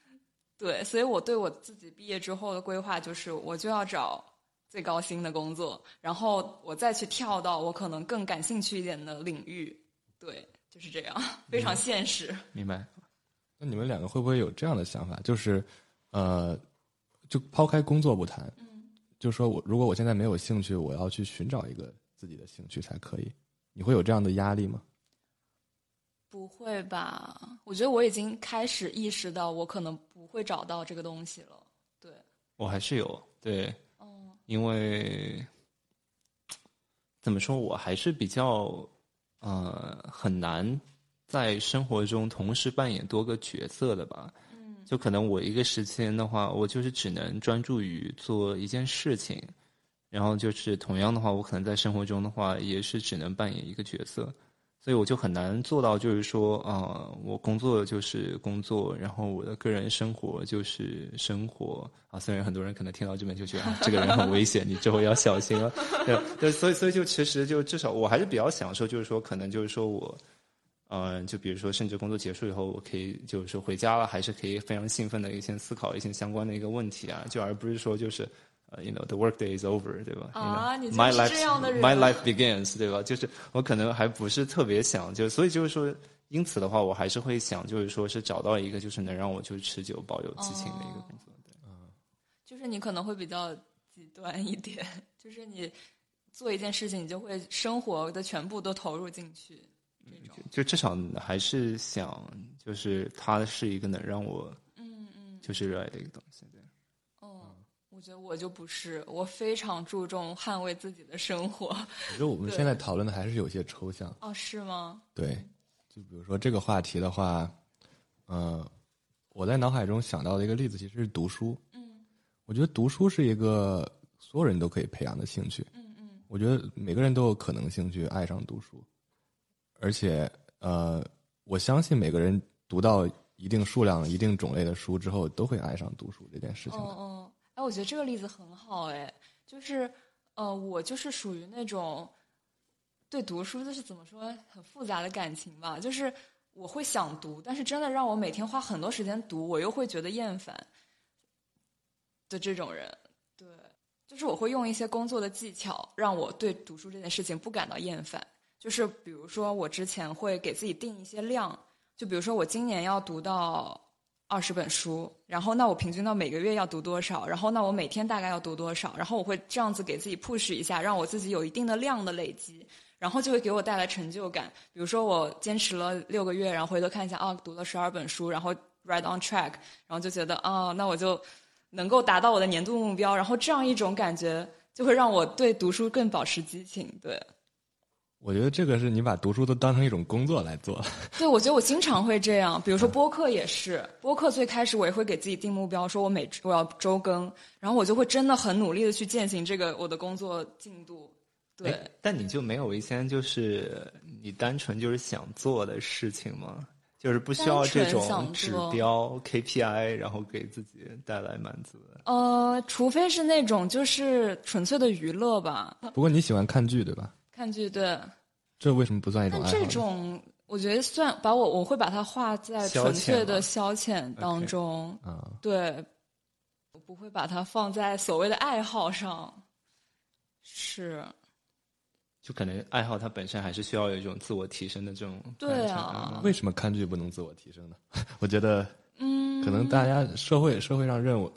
对，所以我对我自己毕业之后的规划就是，我就要找最高薪的工作，然后我再去跳到我可能更感兴趣一点的领域。对，就是这样，非常现实。明白。那你们两个会不会有这样的想法？就是，呃，就抛开工作不谈，嗯，就说我如果我现在没有兴趣，我要去寻找一个自己的兴趣才可以。你会有这样的压力吗？不会吧？我觉得我已经开始意识到，我可能不会找到这个东西了。对，我还是有对，哦，因为怎么说，我还是比较呃很难在生活中同时扮演多个角色的吧。嗯，就可能我一个时间的话，我就是只能专注于做一件事情，然后就是同样的话，我可能在生活中的话，也是只能扮演一个角色，所以我就很难做到，就是说啊、我工作就是工作，然后我的个人生活就是生活啊。虽然很多人可能听到这边就觉得、啊、这个人很危险，你之后要小心了。对，所以所以就其实就至少我还是比较享受，就是说可能就是说我。嗯，就比如说，甚至工作结束以后，我可以就是说回家了，还是可以非常兴奋的一些思考一些相关的一个问题啊，就而不是说就是，you know the work day is over，对吧？啊你就是 my life 这样的人 my life begins，对吧？就是我可能还不是特别想，就所以就是说，因此的话，我还是会想，就是说是找到一个就是能让我就持久保有激情的一个工作。对，就是你可能会比较极端一点，就是你做一件事情，你就会生活的全部都投入进去。这种，就至少还是想，就是它是一个能让我嗯嗯，就是热爱的一个东西。我觉得我就不是，我非常注重捍卫自己的生活。我觉得我们现在讨论的还是有些抽象。哦，是吗？对，就比如说这个话题的话，呃，我在脑海中想到的一个例子其实是读书。嗯我觉得读书是一个所有人都可以培养的兴趣。嗯嗯我觉得每个人都有可能性去爱上读书，而且呃，我相信每个人读到一定数量、一定种类的书之后，都会爱上读书这件事情哦的。哦，我觉得这个例子很好，哎，就是呃，我就是属于那种对读书就是怎么说很复杂的感情吧，就是我会想读，但是真的让我每天花很多时间读，我又会觉得厌烦的这种人。对，就是我会用一些工作的技巧，让我对读书这件事情不感到厌烦。就是比如说，我之前会给自己定一些量，就比如说我今年要读到二十本书，然后那我平均到每个月要读多少，然后那我每天大概要读多少，然后我会这样子给自己 push 一下，让我自己有一定的量的累积，然后就会给我带来成就感。比如说我坚持了六个月，然后回头看一下，啊，读了十二本书，然后 right on track，然后就觉得啊，那我就能够达到我的年度目标，然后这样一种感觉就会让我对读书更保持激情。对，我觉得这个是你把读书都当成一种工作来做。对，我觉得我经常会这样，比如说播客也是，播客最开始我也会给自己定目标，说我每我要周更，然后我就会真的很努力的去践行这个我的工作进度。对，哎但你就没有一些就是你单纯就是想做的事情吗？就是不需要这种指标 KPI，然后给自己带来满足。呃，除非是那种就是纯粹的娱乐吧，不过你喜欢看剧对吧？看剧对，这为什么不算一种爱好这？种我觉得算把我我会把它划在纯粹的消遣当中。啊、对，我不会把它放在所谓的爱好上。是，就可能爱好它本身还是需要有一种自我提升的这种对啊为什么看剧不能自我提升呢？我觉得嗯，可能大家社会社会上认为，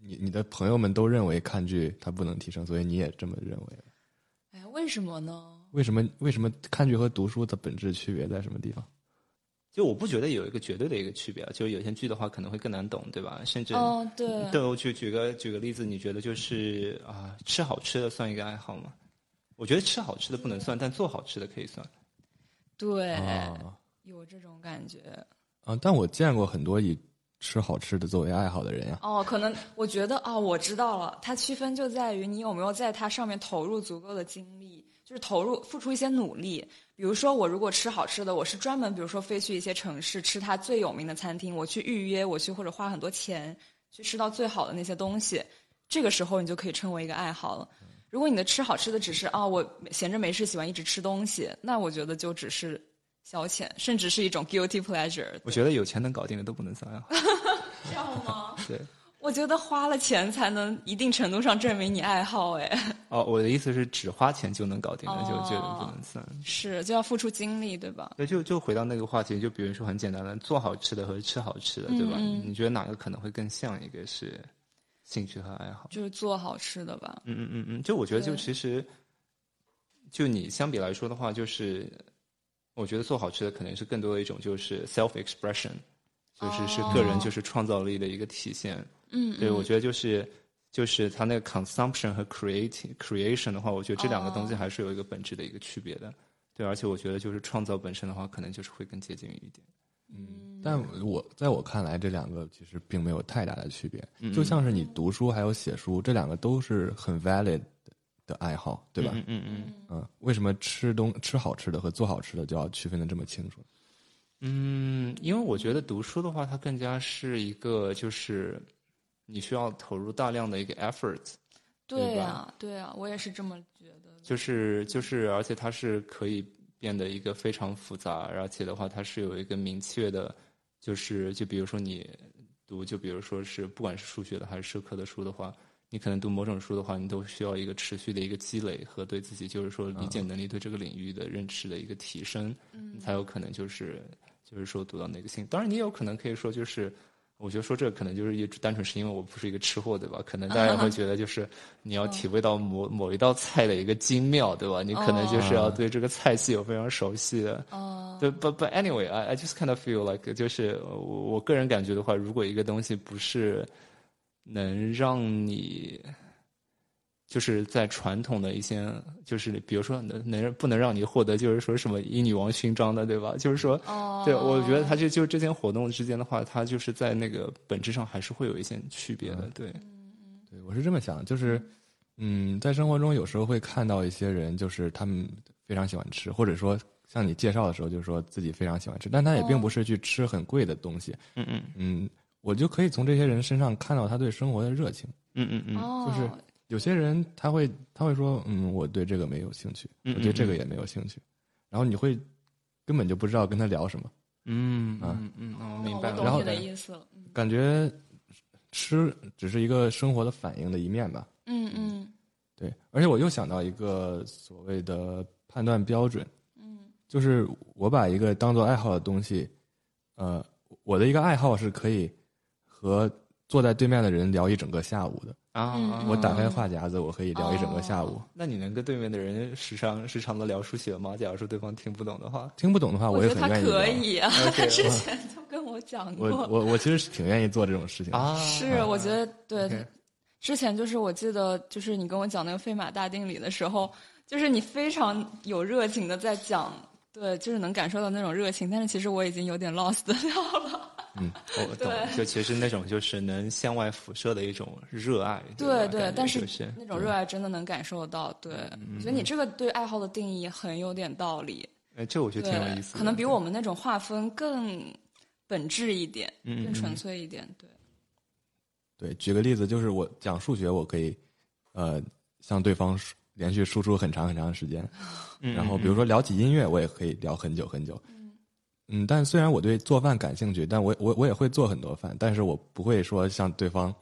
你你的朋友们都认为看剧它不能提升，所以你也这么认为。哎，为什么呢？为什么为什么看剧和读书的本质区别在什么地方？就我不觉得有一个绝对的一个区别啊，就是有些剧的话可能会更难懂，对吧？甚至哦，对，对，我举举个举个例子，你觉得就是啊，吃好吃的算一个爱好吗？我觉得吃好吃的不能算，但做好吃的可以算。对，啊有这种感觉。啊！但我见过很多以吃好吃的作为爱好的人呀。哦，可能我觉得哦，我知道了，它区分就在于你有没有在它上面投入足够的精力，就是投入付出一些努力。比如说，我如果吃好吃的，我是专门比如说飞去一些城市吃它最有名的餐厅，我去预约，我去或者花很多钱去吃到最好的那些东西，这个时候你就可以称为一个爱好了。如果你的吃好吃的只是啊、我闲着没事喜欢一直吃东西，那我觉得就只是消遣，甚至是一种 guilty pleasure。我觉得有钱能搞定的都不能算爱好。这样吗？对。我觉得花了钱才能一定程度上证明你爱好，哎，哦，我的意思是只花钱就能搞定的，就哦觉得不能算。是就要付出精力，对吧？对，就就回到那个话题，就比如说很简单的，做好吃的和吃好吃的，对吧？你觉得哪个可能会更像一个是兴趣和爱好？就是做好吃的吧。嗯嗯嗯嗯，就我觉得，就其实，就你相比来说的话，就是我觉得做好吃的可能是更多的一种就是 self expression，就是是个人就是创造力的一个体现。哦嗯，对，我觉得就是就是它那个 consumption 和 creating creation 的话，我觉得这两个东西哦还是有一个本质的一个区别的。对，而且我觉得就是创造本身的话，可能就是会更接近于一点。嗯，但我在我看来，这两个其实并没有太大的区别。嗯就像是你读书还有写书，这两个都是很 valid 的爱好，对吧？嗯嗯嗯嗯，为什么吃东吃好吃的和做好吃的就要区分的这么清楚？嗯，因为我觉得读书的话，它更加是一个就是你需要投入大量的一个 effort。对啊对呀，对呀，我也是这么觉得。就是就是，而且它是可以变得一个非常复杂，而且的话，它是有一个明确的，就是就比如说你读，就比如说是不管是数学的还是社科的书的话，你可能读某种书的话，你都需要一个持续的一个积累和对自己就是说理解能力、对这个领域的认识的一个提升，你才有可能就是就是说读到那个兴。当然，你也有可能可以说就是。我觉得说这可能就是也单纯是因为我不是一个吃货，对吧？可能大家会觉得就是 你要体会到某某一道菜的一个精妙，对吧？你可能就是要对这个菜系有非常熟悉的。哦，对，but but anyway, I I just kind of feel like 就是我我个人感觉的话，如果一个东西不是能让你就是在传统的一些，就是比如说能能不能让你获得就是说什么英女王勋章的，对吧？就是说，哦，对我觉得它这就这些活动之间的话，它就是在那个本质上还是会有一些区别的，对。对我是这么想，就是嗯，在生活中有时候会看到一些人，就是他们非常喜欢吃，或者说像你介绍的时候，就是说自己非常喜欢吃，但他也并不是去吃很贵的东西。嗯嗯嗯，我就可以从这些人身上看到他对生活的热情。嗯嗯嗯。哦，就是有些人他会他会说，嗯，我对这个没有兴趣，嗯我对这个也没有兴趣，然后你会根本就不知道跟他聊什么，嗯啊嗯嗯，哦，明哦白然后呢意思感觉吃只是一个生活的反应的一面吧。嗯。嗯对，而且我又想到一个所谓的判断标准，嗯。就是我把一个当做爱好的东西，呃，我的一个爱好是可以和坐在对面的人聊一整个下午的。啊我打开话匣子，我可以聊一整个下午。那你能跟对面的人时常时常的聊数学吗？假如说对方听不懂的话，听不懂的话，我也觉得他可很愿意聊。以啊，他之前就跟我讲过。我我我其实是挺愿意做这种事情。啊，是，我觉得对。之前就是我记得，就是你跟我讲那个费马大定理的时候，就是你非常有热情的在讲，对，就是能感受到那种热情。但是其实我已经有点 lost 掉了。嗯，我懂，就其实那种就是能向外辐射的一种热爱。对吧对，但是那种热爱真的能感受到。对，我觉得你这个对爱好的定义很有点道理。哎，这我觉得挺有意思，的。可能比我们那种划分更本质一点，嗯更纯粹一点。对，对，举个例子，就是我讲数学，我可以，呃，向对方输连续输出很长很长的时间。嗯，然后比如说聊起音乐，我也可以聊很久很久。嗯，但虽然我对做饭感兴趣，但我我我也会做很多饭，但是我不会说像对方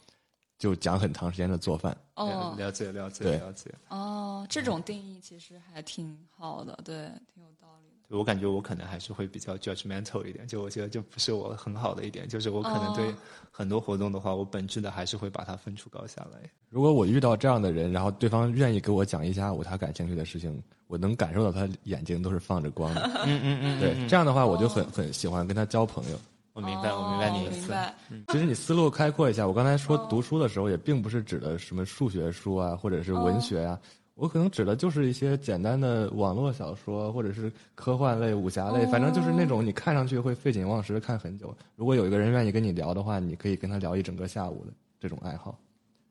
就讲很长时间的做饭。哦了了解了解了解。哦，这种定义其实还挺好的，对，挺有道理的。我感觉我可能还是会比较 judgmental 一点，就我觉得这不是我很好的一点，就是我可能对哦很多活动的话，我本质的还是会把它分出高下来。如果我遇到这样的人，然后对方愿意给我讲一下午他感兴趣的事情，我能感受到他眼睛都是放着光的。嗯嗯嗯对，这样的话我就很很喜欢跟他交朋友。我明白，我明白你意思。明白。其实你思路开阔一下，我刚才说读书的时候，也并不是指的什么数学书啊，或者是文学啊，我可能指的就是一些简单的网络小说，或者是科幻类、武侠类，反正就是那种你看上去会废寝忘食的看很久。如果有一个人愿意跟你聊的话，你可以跟他聊一整个下午的这种爱好。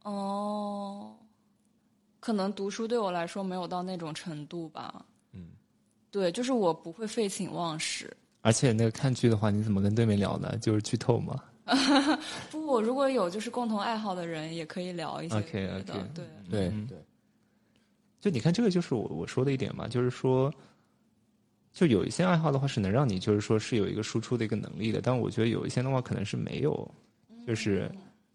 哦，可能读书对我来说没有到那种程度吧。嗯，对，就是我不会废寝忘食。而且那个看剧的话，你怎么跟对面聊呢？就是剧透嘛。不，如果有就是共同爱好的人，也可以聊一些 OK，别的 OK 对，对、嗯对，就你看，这个就是我我说的一点嘛，就是说，就有一些爱好的话是能让你就是说是有一个输出的一个能力的，但我觉得有一些的话可能是没有，就是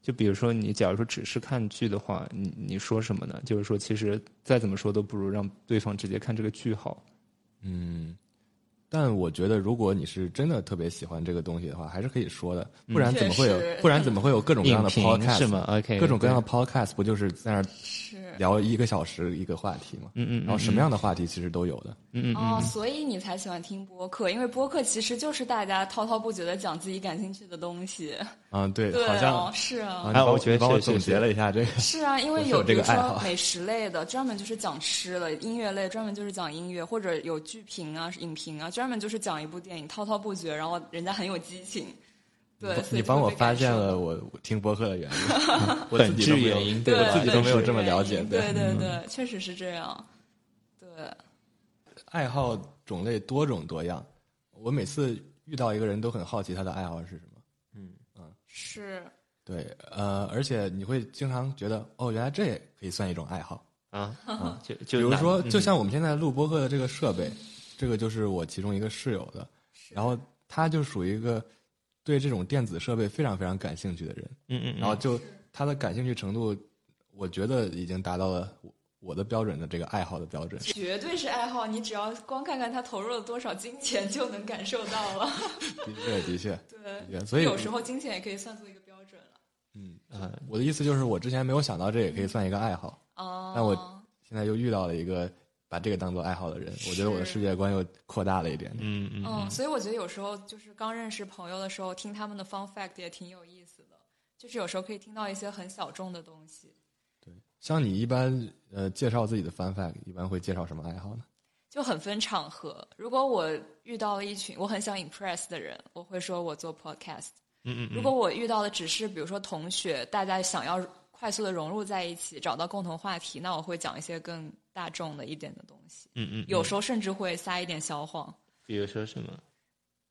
就比如说，你假如说只是看剧的话，你你说什么呢？就是说，其实再怎么说都不如让对方直接看这个剧好。嗯，但我觉得，如果你是真的特别喜欢这个东西的话，还是可以说的，不然怎么会有？不然怎么会有各种各样的 podcast 是吗？OK，各种各样的 podcast 不就是在那儿是聊一个小时一个话题吗？嗯嗯，然后什么样的话题其实都有的。嗯嗯嗯哦，所以你才喜欢听播客，因为播客其实就是大家滔滔不绝的讲自己感兴趣的东西。嗯，对，对好像哦，是啊啊，你帮哎我觉得帮我总结了一下这个。是啊，因为有有比如这个爱好说美食类的，专门就是讲吃的；音乐类专门就是讲音乐，或者有剧评啊、影评啊，专门就是讲一部电影，滔滔不绝，然后人家很有激情。对，你帮我发现了我我听播客的原因，我本质自己都没有原因对我自己都没有这么了解。对对对，确实是这样。对，爱好种类多种多样，我每次遇到一个人都很好奇他的爱好是什么。是。对，呃，而且你会经常觉得，哦，原来这也可以算一种爱好。啊，就就比如说，嗯。就像我们现在录播客的这个设备，这个就是我其中一个室友的，然后他就属于一个对这种电子设备非常非常感兴趣的人，嗯嗯，然后就他的感兴趣程度，我觉得已经达到了我我的标准的这个爱好的标准。绝对是爱好，你只要光看看他投入了多少金钱，就能感受到了。的确，的确，对，对所以有时候金钱也可以算作一个标准了。嗯，啊，我的意思就是，我之前没有想到这也可以算一个爱好，哦，但我现在又遇到了一个把这个当做爱好的人，我觉得我的世界观又扩大了一点。嗯嗯嗯，所以我觉得有时候就是刚认识朋友的时候，听他们的 fun fact 也挺有意思的，就是有时候可以听到一些很小众的东西。像你一般呃介绍自己的 fun fact，一般会介绍什么爱好呢？就很分场合。如果我遇到了一群我很想 impress 的人，我会说我做 podcast。嗯嗯如果我遇到的只是比如说同学，大家想要快速的融入在一起，找到共同话题，那我会讲一些更大众的一点的东西。嗯嗯，有时候甚至会撒一点小谎。比如说什么？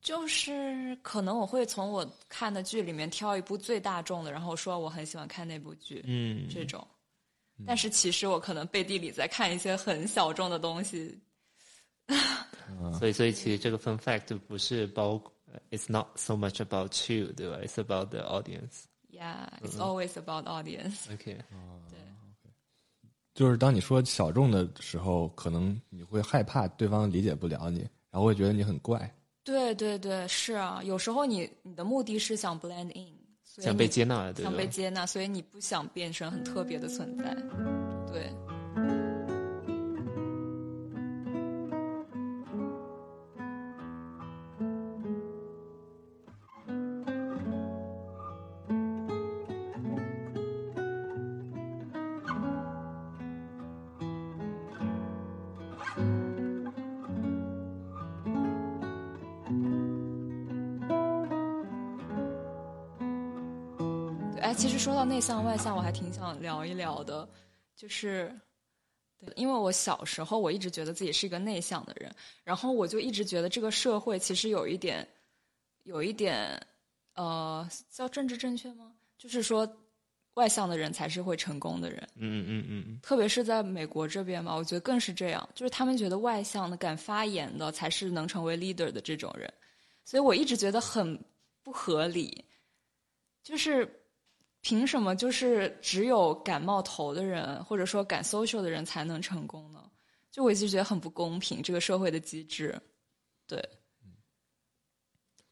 就是可能我会从我看的剧里面挑一部最大众的，然后说我很喜欢看那部剧，嗯，这种。但是其实我可能背地里在看一些很小众的东西。所以所以其实这个 fun fact 不是包，it's not so much about you，对吧？It's about the audience。Yeah, it's always about audience。OK，对，就是当你说小众的时候，可能你会害怕对方理解不了你，然后会觉得你很怪。对对对，是啊。有时候你你的目的是想 blend in，想被接纳，对想？被接纳，所以你不想变成很特别的存在。对。说到内向外向，我还挺想聊一聊的，就是，对，因为我小时候我一直觉得自己是一个内向的人，然后我就一直觉得这个社会其实有一点，有一点，呃，叫政治正确吗？就是说，外向的人才是会成功的人，嗯嗯嗯嗯特别是在美国这边嘛，我觉得更是这样，就是他们觉得外向的、敢发言的才是能成为 leader 的这种人，所以我一直觉得很不合理，就是凭什么就是只有敢冒头的人，或者说敢 social 的人才能成功呢？就我一直觉得很不公平，这个社会的机制。对，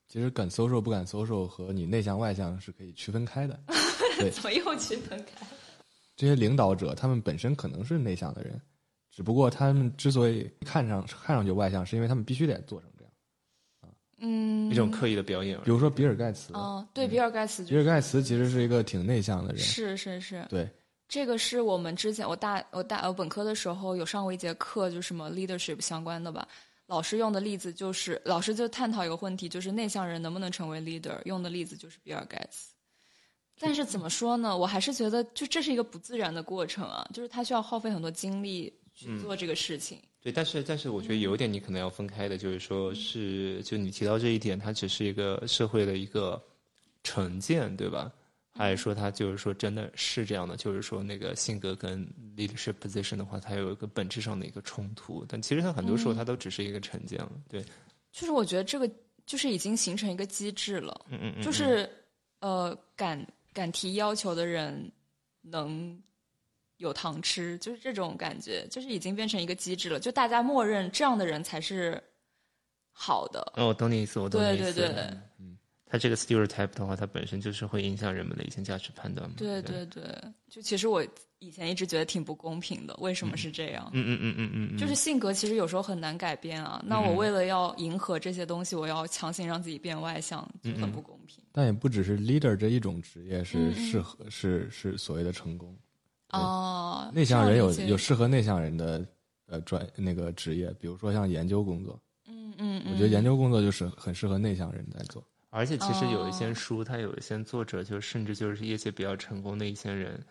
其实敢 social 不敢 social 和你内向外向是可以区分开的。对，怎么又区分开？这些领导者他们本身可能是内向的人，只不过他们之所以看上看上去外向，是因为他们必须得做成这样。嗯，一种刻意的表演。比如说比尔盖茨，嗯，对，比尔盖茨、就是，比尔盖茨其实是一个挺内向的人。是是是，对，这个是我们之前我大我大我本科的时候有上过一节课，就什么 leadership 相关的吧。老师用的例子就是，老师就探讨一个问题，就是内向人能不能成为 leader，用的例子就是比尔盖茨。但是怎么说呢？我还是觉得，就这是一个不自然的过程啊，就是他需要耗费很多精力去做这个事情。对，但是但是我觉得有一点你可能要分开的，就是说是就你提到这一点，它只是一个社会的一个成见，对吧？还是说他就是说真的是这样的？就是说那个性格跟 leadership position 的话，它有一个本质上的一个冲突，但其实它很多时候它都只是一个成见了。对，就是我觉得这个就是已经形成一个机制了，嗯嗯嗯，就是呃敢敢提要求的人能有糖吃，就是这种感觉，就是已经变成一个机制了，就大家默认这样的人才是好的。哦，我懂你意思，我懂你意思。对对对，它这个 stereotype 的话，它本身就是会影响人们的一些价值判断嘛。对对对，就其实我以前一直觉得挺不公平的，为什么是这样？嗯嗯嗯嗯嗯，就是性格其实有时候很难改变啊。那我为了要迎合这些东西，我要强行让自己变外向，就很不公平。但也不只是 leader 这一种职业是适合是是所谓的成功，哦，内向人有有适合内向人的呃专那个职业，比如说像研究工作，嗯嗯嗯，我觉得研究工作就是很适合内向人在做。而且其实有一哦些书，它有一些作者，就甚至就是业界比较成功的一些人，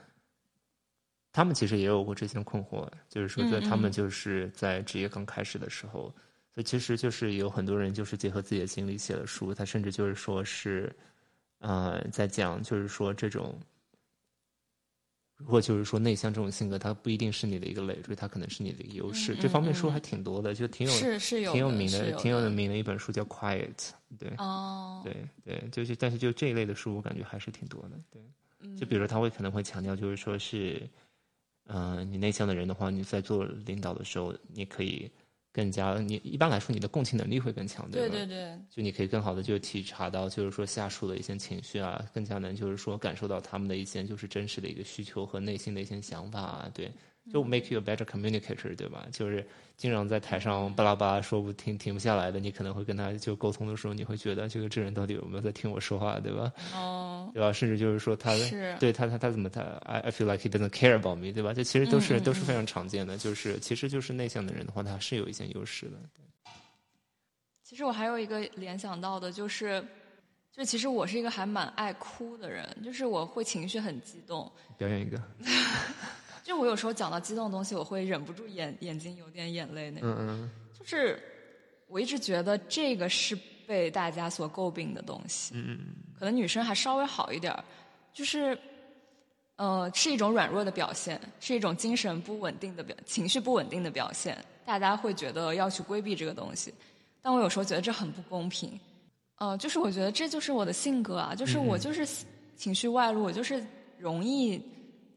他们其实也有过这些困惑，就是说在他们就是在职业刚开始的时候，所以其实就是有很多人就是结合自己的经历写了书，他甚至就是说是，呃，在讲就是说这种。如果就是说内向这种性格，它不一定是你的一个累赘，它可能是你的一个优势。嗯这方面书嗯还挺多的，就挺有是是有挺有名的，挺有名的一本书叫《Quiet》，对，哦，对对，就是但是就这一类的书，我感觉还是挺多的。对，嗯就比如说他会可能会强调，就是说是，嗯、你内向的人的话，你在做领导的时候，你可以更加，你一般来说你的共情能力会更强，对吧？对对，就你可以更好的就体察到，就是说下属的一些情绪啊，更加能就是说感受到他们的一些就是真实的一个需求和内心的一些想法啊，对，就 make you a better communicator，对吧？就是经常在台上巴拉巴拉说不停停不下来的，你可能会跟他就沟通的时候，你会觉得这个这人到底有没有在听我说话，对吧？哦，对吧？甚至就是说他是对他他他怎么他 I I feel like he doesn't care about me，对吧？这其实都是、嗯嗯都是非常常见的，就是其实就是内向的人的话，他是有一些优势的。其实我还有一个联想到的就是，就其实我是一个还蛮爱哭的人，就是我会情绪很激动，表演一个，就我有时候讲到激动的东西，我会忍不住眼眼睛有点眼泪那种。嗯嗯。就是我一直觉得这个是被大家所诟病的东西，嗯嗯可能女生还稍微好一点儿，就是，呃，是一种软弱的表现，是一种精神不稳定的表，情绪不稳定的表现，大家会觉得要去规避这个东西，但我有时候觉得这很不公平，呃，就是我觉得这就是我的性格啊，就是我就是情绪外露，我就是容易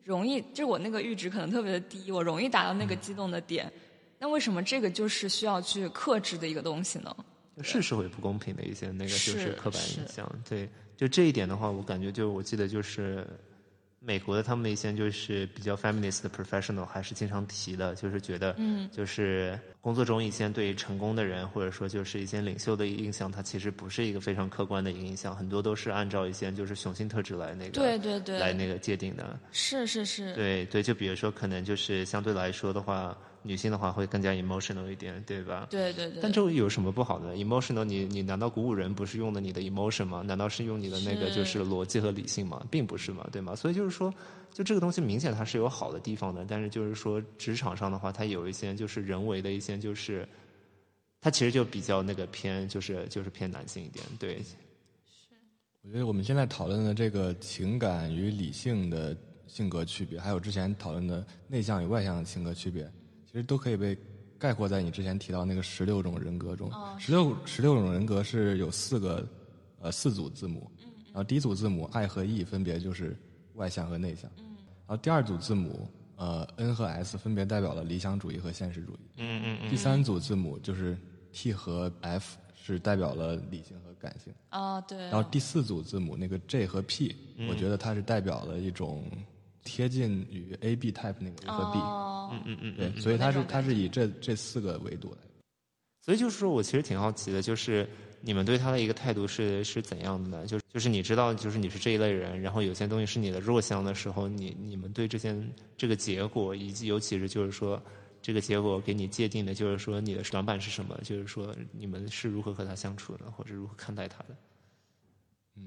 容易，就是我那个阈值可能特别的低，我容易达到那个激动的点。那为什么这个就是需要去克制的一个东西呢？是社会不公平的一些那个就是是刻板印象。对，就这一点的话，我感觉就我记得就是美国的他们的一些就是比较 feminist 的 professional 还是经常提的，就是觉得，嗯，就是工作中一些对成功的人或者说就是一些领袖的印象，它其实不是一个非常客观的一个印象，很多都是按照一些就是雄性特质来那个对对对，来那个界定的。是是是，对对，就比如说可能就是相对来说的话，女性的话会更加 emotional 一点，对吧？对对对。但这有什么不好的？emotional，你你难道鼓舞人不是用的你的 emotion 吗？难道是用你的那个就是逻辑和理性吗？并不是嘛，对吗？所以就是说，就这个东西明显它是有好的地方的，但是就是说职场上的话，它有一些就是人为的一些就是，它其实就比较那个偏就是就是偏男性一点，对，我觉得我们现在讨论的这个情感与理性的性格区别，还有之前讨论的内向与外向的性格区别，其实都可以被概括在你之前提到那个十六种人格中。十六十六种人格是有四个呃四组字母，然后第一组字母 I 和 E 分别就是外向和内向，然后第二组字母呃 N 和 S 分别代表了理想主义和现实主义。嗯嗯嗯第三组字母就是 T 和 F 是代表了理性和感性。啊，对。然后第四组字母那个 J 和 P，、我觉得它是代表了一种贴近于 A B type 那个 A 和 B，、嗯，嗯嗯对，嗯。所以它是那种它是以这这四个维度来。所以就是说我其实挺好奇的，就是你们对他的一个态度是是怎样的呢？就就是你知道，就是你是这一类人，然后有些东西是你的弱项的时候，你你们对这些这个结果，以及尤其是就是说这个结果给你界定的，就是说你的短板是什么？就是说你们是如何和他相处的，或者如何看待他的？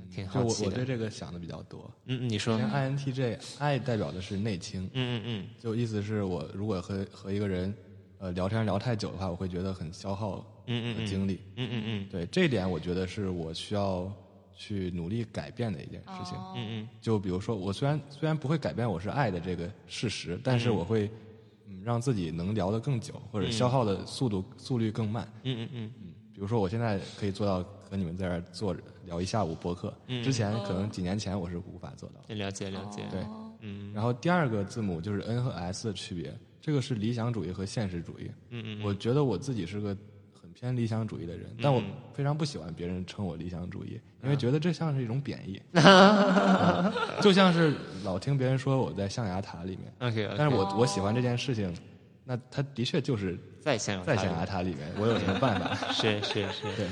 嗯，挺就好奇的。我我对这个想的比较多。嗯，嗯你说，像嗯 INTJ，I 代表的是内倾，嗯嗯嗯就意思是我如果和和一个人呃聊天聊太久的话，我会觉得很消耗嗯嗯嗯精力。嗯嗯嗯对这一点，我觉得是我需要去努力改变的一件事情。哦嗯嗯就比如说，我虽然虽然不会改变我是爱的这个事实，但是我会嗯让自己能聊得更久，或者消耗的速度速率更慢。嗯嗯嗯比如说，我现在可以做到和你们在这儿坐着聊一下午播客。嗯。之前可能几年前我是无法做到的。了解了解，对，嗯。然后第二个字母就是 N 和 S 的区别，这个是理想主义和现实主义。嗯嗯我觉得我自己是个很偏理想主义的人，但我非常不喜欢别人称我理想主义，因为觉得这像是一种贬义，嗯就像是老听别人说我在象牙塔里面，，OK，但是我我喜欢这件事情，那它的确就是在象牙在象牙塔里面，我有什么办法？是是是，对，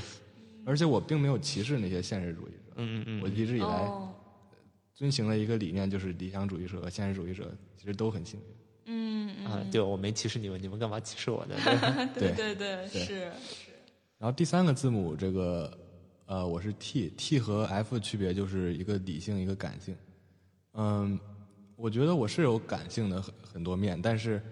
而且我并没有歧视那些现实主义者，嗯嗯嗯，我一直以来哦，遵循了一个理念，就是理想主义者和现实主义者其实都很幸运。嗯啊，对，我没歧视你们，你们干嘛歧视我呢？对对对对对。是，然后第三个字母，这个呃，我是 T，T 和 F 的区别就是一个理性，一个感性。嗯，我觉得我是有感性的很很多面，但是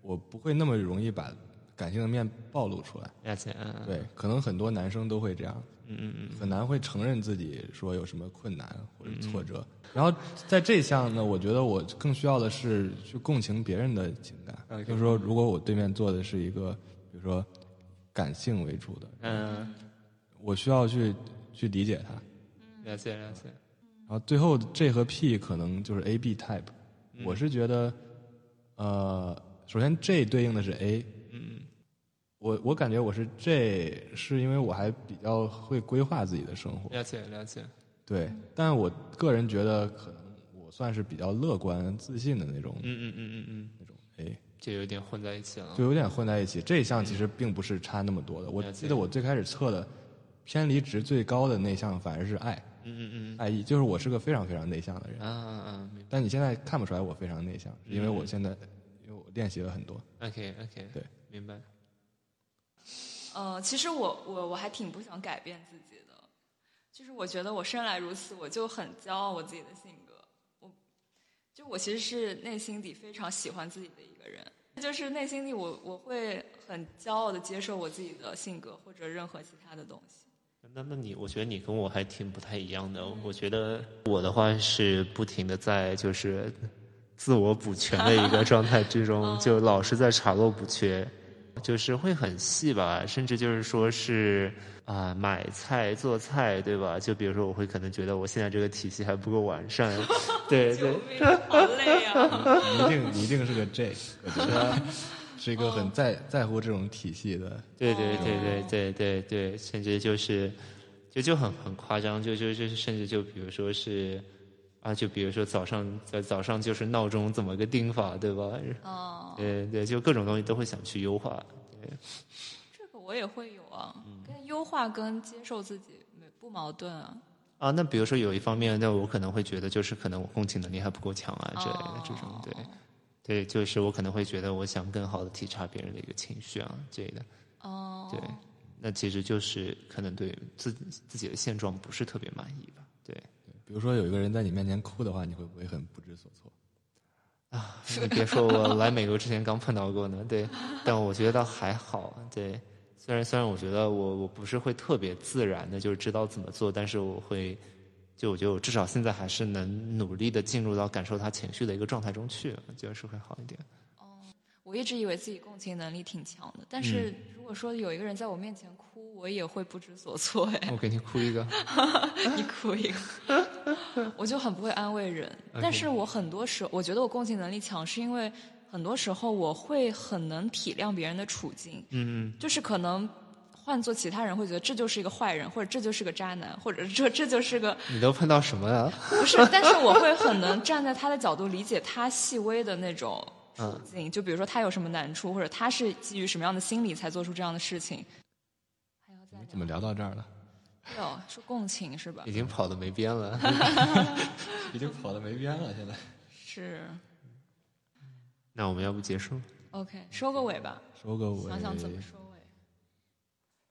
我不会那么容易把感性的面暴露出来。了解，对，可能很多男生都会这样，嗯嗯嗯，很难会承认自己说有什么困难或者挫折。然后在这项呢，我觉得我更需要的是去共情别人的情感。就是说，如果我对面坐的是一个，比如说感性为主的，嗯，我需要去去理解他。了解了解，然后最后 J 和 P 可能就是 A B type，、我是觉得，呃，首先 J 对应的是 A，嗯我我感觉我是这是因为我还比较会规划自己的生活，了解了解，对，但我个人觉得可能我算是比较乐观、自信的那种、嗯嗯嗯嗯嗯，那种哎就有点混在一起了就。有点混在一起。这一项其实并不是差那么多的，我记得我最开始测的偏离值最高的那项反而是爱，嗯嗯嗯爱意，就是我是个非常非常内向的人嗯，。啊啊，但你现在看不出来我非常内向，是因为我现在因为我练习了很多。OK OK，对，明白。呃，其实我我我还挺不想改变自己的，就是我觉得我生来如此，我就很骄傲我自己的性格。我就我其实是内心底非常喜欢自己的一个人，就是内心里我我会很骄傲的接受我自己的性格或者任何其他的东西。那那你，我觉得你跟我还挺不太一样的。我觉得我的话是不停的在就是自我补全的一个 状态之中，就老是在查漏补缺，就是会很细吧，甚至就是说是啊、买菜做菜，对吧？就比如说我会可能觉得我现在这个体系还不够完善，对 对。命，好累啊！你一定你一定是个 J，我觉得是一个很在在乎这种体系的。对对对对对对对，甚至就是，就就很很夸张，就就就是甚至就比如说是，啊，就比如说早上在早上就是闹钟怎么个定法，对吧？哦，对对，就各种东西都会想去优化。对，这个我也会有啊，跟优化跟接受自己没不矛盾啊。啊，那比如说有一方面，那我可能会觉得就是可能我共情能力还不够强啊之类的这种，对对，就是我可能会觉得我想更好的体察别人的一个情绪啊之类的，哦，对，那其实就是可能对自自己的现状不是特别满意吧，对。比如说有一个人在你面前哭的话，你会不会很不知所措？啊你别说，我来美国之前刚碰到过呢，对，但我觉得倒还好，对。虽然虽然我觉得我我不是会特别自然的，就是知道怎么做，但是我会，就我觉得我至少现在还是能努力的进入到感受他情绪的一个状态中去，我觉得是会好一点。我一直以为自己共情能力挺强的，但是如果说有一个人在我面前哭，我也会不知所措。哎，我给你哭一个，你哭一个，我就很不会安慰人。但是我很多时候，我觉得我共情能力强，是因为很多时候我会很能体谅别人的处境。嗯就是可能换做其他人会觉得这就是一个坏人，或者这就是个渣男，或者这这就是个你都碰到什么了？不是，但是我会很能站在他的角度理解他细微的那种处境，就比如说他有什么难处，或者他是基于什么样的心理才做出这样的事情。还要再怎么聊到这儿了？聊？哦，说共情是吧已？经跑的没边了。已经跑的没边了，现在。是。那我们要不结束？OK，收个尾吧，收个尾。想想怎么收尾。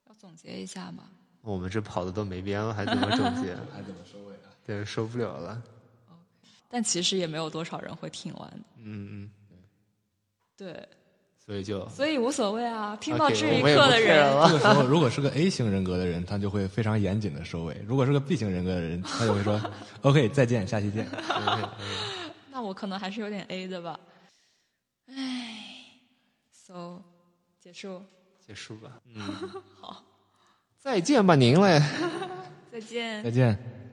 要总结一下吗？我们这跑的都没边了，还怎么总结？还怎么收尾啊？对，受不了了。但其实也没有多少人会听完。嗯嗯，对，所以就所以无所谓啊。听到这一刻的人，了这个时候，如果是个 A 型人格的人，他就会非常严谨的收尾；如果是个 B 型人格的人，他就会说 “OK，再见，下期见 那我可能还是有点 A 的吧。唉，so 结束。结束吧。嗯。再见吧您嘞。再见再。见。